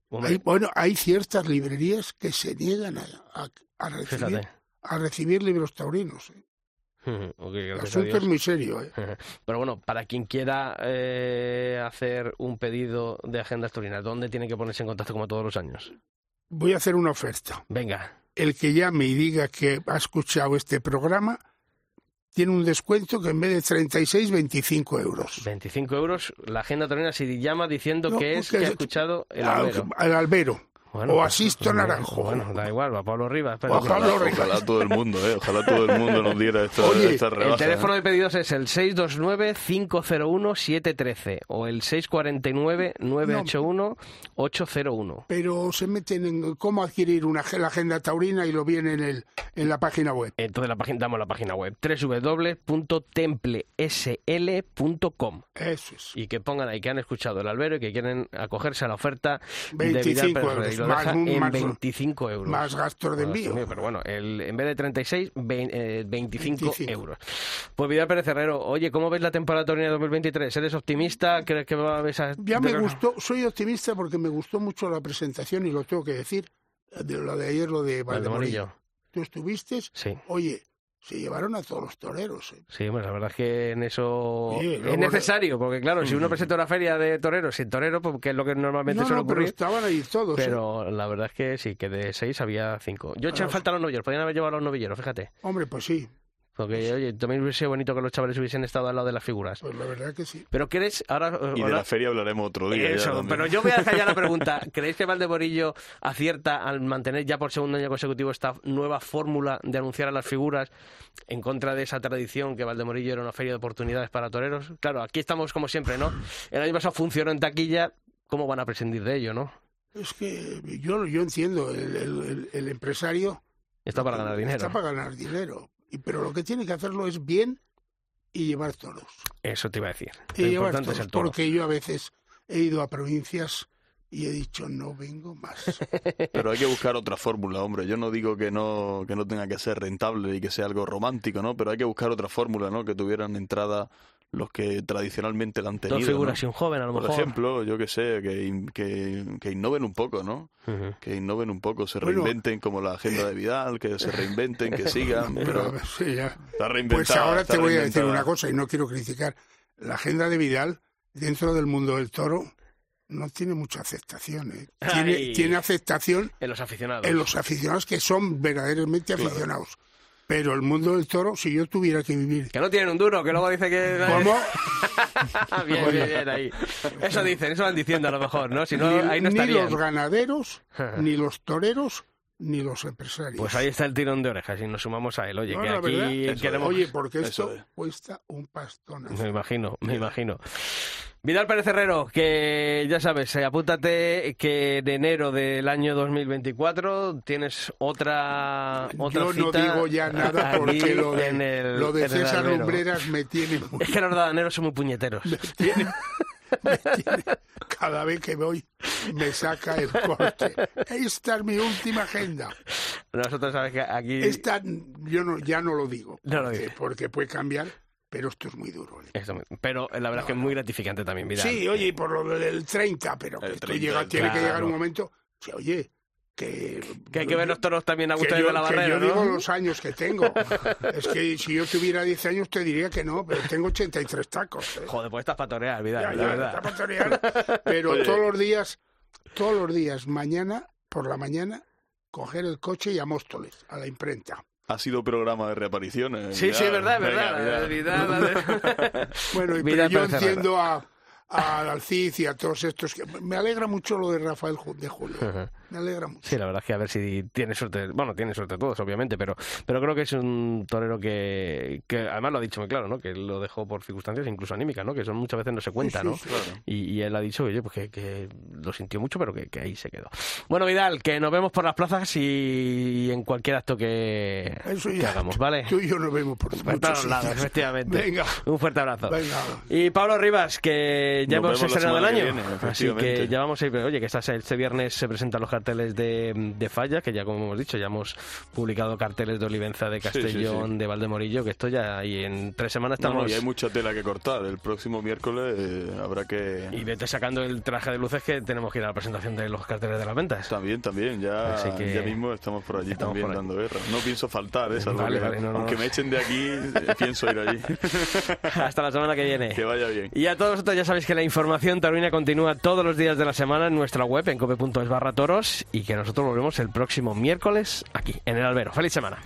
Hombre, Hay, bueno, hay ciertas librerías que se niegan a, a- a recibir, fíjate. a recibir libros taurinos. ¿eh? El asunto es muy serio. ¿eh? Pero bueno, para quien quiera eh, hacer un pedido de agendas taurinas, ¿dónde tiene que ponerse en contacto como todos los años? Voy a hacer una oferta. Venga, El que llame y diga que ha escuchado este programa tiene un descuento que en vez de 36, 25 euros. 25 euros, la agenda taurina si llama diciendo No, que es que ha es- escuchado el Al- albero. al albero. Bueno, o pues, Asisto bueno, Naranjo. Bueno, da igual, va Pablo Rivas. pero- O a Pablo Rivas. Ojalá todo el mundo, ¿eh? Ojalá todo el mundo nos diera esta, Oye, esta El rebaja. teléfono ¿eh? de pedidos es el 629-501-713 o el 649-981-801. Pero se meten en cómo adquirir una la agenda taurina y lo viene en, el, en la página web. Entonces la página, damos la página web www.templesl.com Eso es. y que pongan ahí que han escuchado el albero y que quieren acogerse a la oferta de 25 Vidal Pérez Rey. euros, Lo más deja en más- 25 euros. Más gastos de Bueno, envío. Pero bueno, el, en vez de 36, vein- eh, 25, 25. euros. Pues Vidal Pérez Herrero, oye, ¿cómo ves la temporada taurina 2023? ¿Eres optimista? ¿Crees que va a esa... Ya me gustó, soy optimista porque me gustó mucho la presentación y lo tengo que decir, de lo de ayer, lo de. Valdemorillo. Tú estuviste, Sí. oye, se llevaron a todos los toreros. ¿eh? Sí, bueno, la verdad es que en eso Sí, es necesario, porque claro, si uno presenta una feria de toreros sin torero, pues que es lo que normalmente No, suele no, pero ocurrir, estaban ahí todos. ¿eh? pero la verdad es que sí, que de seis había cinco. Yo eché en Claro. falta a los novilleros, podían haber llevado a los novilleros, fíjate. Hombre, pues sí, Porque, oye, también hubiese sido bonito que los chavales hubiesen estado al lado de las figuras. pues la verdad que sí. Pero ¿crees? Ahora, Y de la feria hablaremos otro día. Eso, pero yo voy a dejar ya la pregunta. (laughs) ¿Creéis que Valdemorillo acierta al mantener ya por segundo año consecutivo esta nueva fórmula de anunciar a las figuras en contra de esa tradición que Valdemorillo era una feria de oportunidades para toreros? Claro, aquí estamos como siempre, ¿no? El año pasado funcionó en taquilla, ¿cómo van a prescindir de ello, no? Es que yo, yo entiendo, el, el- el- el empresario Está para ganar dinero. está para ganar dinero. Y, pero lo que tiene que hacerlo es bien y llevar toros. Eso te iba a decir. Y Lo llevar importante es toros, el toro. porque yo a veces he ido a provincias y he dicho no vengo más. (laughs) Pero hay que buscar otra fórmula, hombre. Yo no digo que no, que no tenga que ser rentable y que sea algo romántico, ¿no? Pero hay que buscar otra fórmula, ¿no? Que tuvieran entrada los que tradicionalmente la han tenido. Dos figuras ¿no? y un joven, a lo Por mejor. ejemplo, yo que sé, que, in- que, que innoven un poco, ¿no? Que innoven un poco, se Bueno. reinventen como la agenda de Vidal, que se reinventen, que sigan, (laughs) pero sí, ya. está. Pues ahora está te voy a decir una cosa y no quiero criticar. La agenda de Vidal dentro del mundo del toro no tiene mucha aceptación. ¿eh? Tiene, tiene aceptación En los aficionados. en los aficionados que son verdaderamente aficionados. Pero el mundo del toro, si yo tuviera que vivir... Que no tienen un duro, que luego dice que... ¿Cómo? (laughs) bien, bien, bien, ahí. Eso dicen, eso van diciendo a lo mejor, ¿no? Si no, ni, ahí no ni estarían. los ganaderos, (laughs) ni los toreros, ni los empresarios. Pues ahí está el tirón de orejas y nos sumamos a él. Oye, No, que aquí verdad, queremos... Oye, porque (laughs) esto es. cuesta un pastón. Me imagino, me imagino. Vidal Pérez Herrero, que ya sabes, eh, apúntate que en enero del año 2024 tienes otra, otra Yo no digo ya nada (laughs) porque lo de, el- lo de César. Lumbreras me tiene muy Es que los dadaneros son muy puñeteros. tiene- me tiene- cada vez que voy me saca el corte. Esta es mi última agenda. Nosotros sabes que aquí... Esta yo no, ya no lo digo, No lo porque, porque puede cambiar, pero esto es muy duro. ¿eh? Pero la verdad es que es muy gratificante también, Vidal. Sí, oye, y por lo del 30, pero que El esto 30, llega, tiene que llegar un momento, sí, oye, que... Que hay que ver los toros también a yo, de la que barrera, yo ¿no? digo los años que tengo. es que si yo tuviera 10 años te diría que no, pero tengo 83 tacos. ¿eh? Joder, pues estás para torear, Vidal, Ya, la ya, verdad. está para torear, pero Oye. todos los días, todos los días, mañana, por la mañana, coger el coche y a Móstoles, a la imprenta. Ha sido programa de reapariciones. Sí, sí, es verdad, es Venga, verdad. Vidal. Vidal, (laughs) Bueno, y, Vidal pero yo entiendo a, a Alcid y a todos estos. que Me alegra mucho lo de Rafael de Julio. Me alegra mucho. Sí, la verdad es que a ver si tiene suerte. Bueno, tiene suerte todos, obviamente, pero, pero creo que es un torero que, que además lo ha dicho muy claro, ¿no? Que lo dejó por circunstancias incluso anímicas, ¿no? Que son muchas veces no se cuenta, sí, ¿no? sí, claro. Y, y él ha dicho, oye, pues que, que lo sintió mucho, pero que, que ahí se quedó. Bueno, Vidal, que nos vemos por las plazas y en cualquier acto que, Eso que ya. hagamos, ¿vale? Tú y yo nos vemos por Por muchos todos lados, sitios. efectivamente. Venga. Un fuerte abrazo. Venga. Y Pablo Rivas, que ya Nos hemos estrenado el año. que viene, así que ya vamos a ir. Oye, que esta- este viernes se presentan los carteles de, de Falla, que ya como hemos dicho, ya hemos publicado carteles de Olivenza, de Sí, sí, Castellón, sí. de Valdemorillo, que esto ya y en tres semanas estamos. no, y hay mucha tela que cortar. El próximo miércoles eh, habrá que... y vete sacando el traje de luces que tenemos que ir a la presentación de los carteles de las ventas. También, también, ya, que- ya mismo estamos por allí Estamos también por dando guerra. No pienso faltar, ¿eh? Vale, que- vale, no, no, aunque no. me echen de aquí, eh, pienso ir allí. (laughs) Hasta la semana que viene. que vaya bien. Y a todos vosotros ya sabéis que la información taurina continúa todos los días de la semana en nuestra web en cope.es barra toros y que nosotros volvemos el próximo miércoles aquí, en el albero. ¡Feliz semana!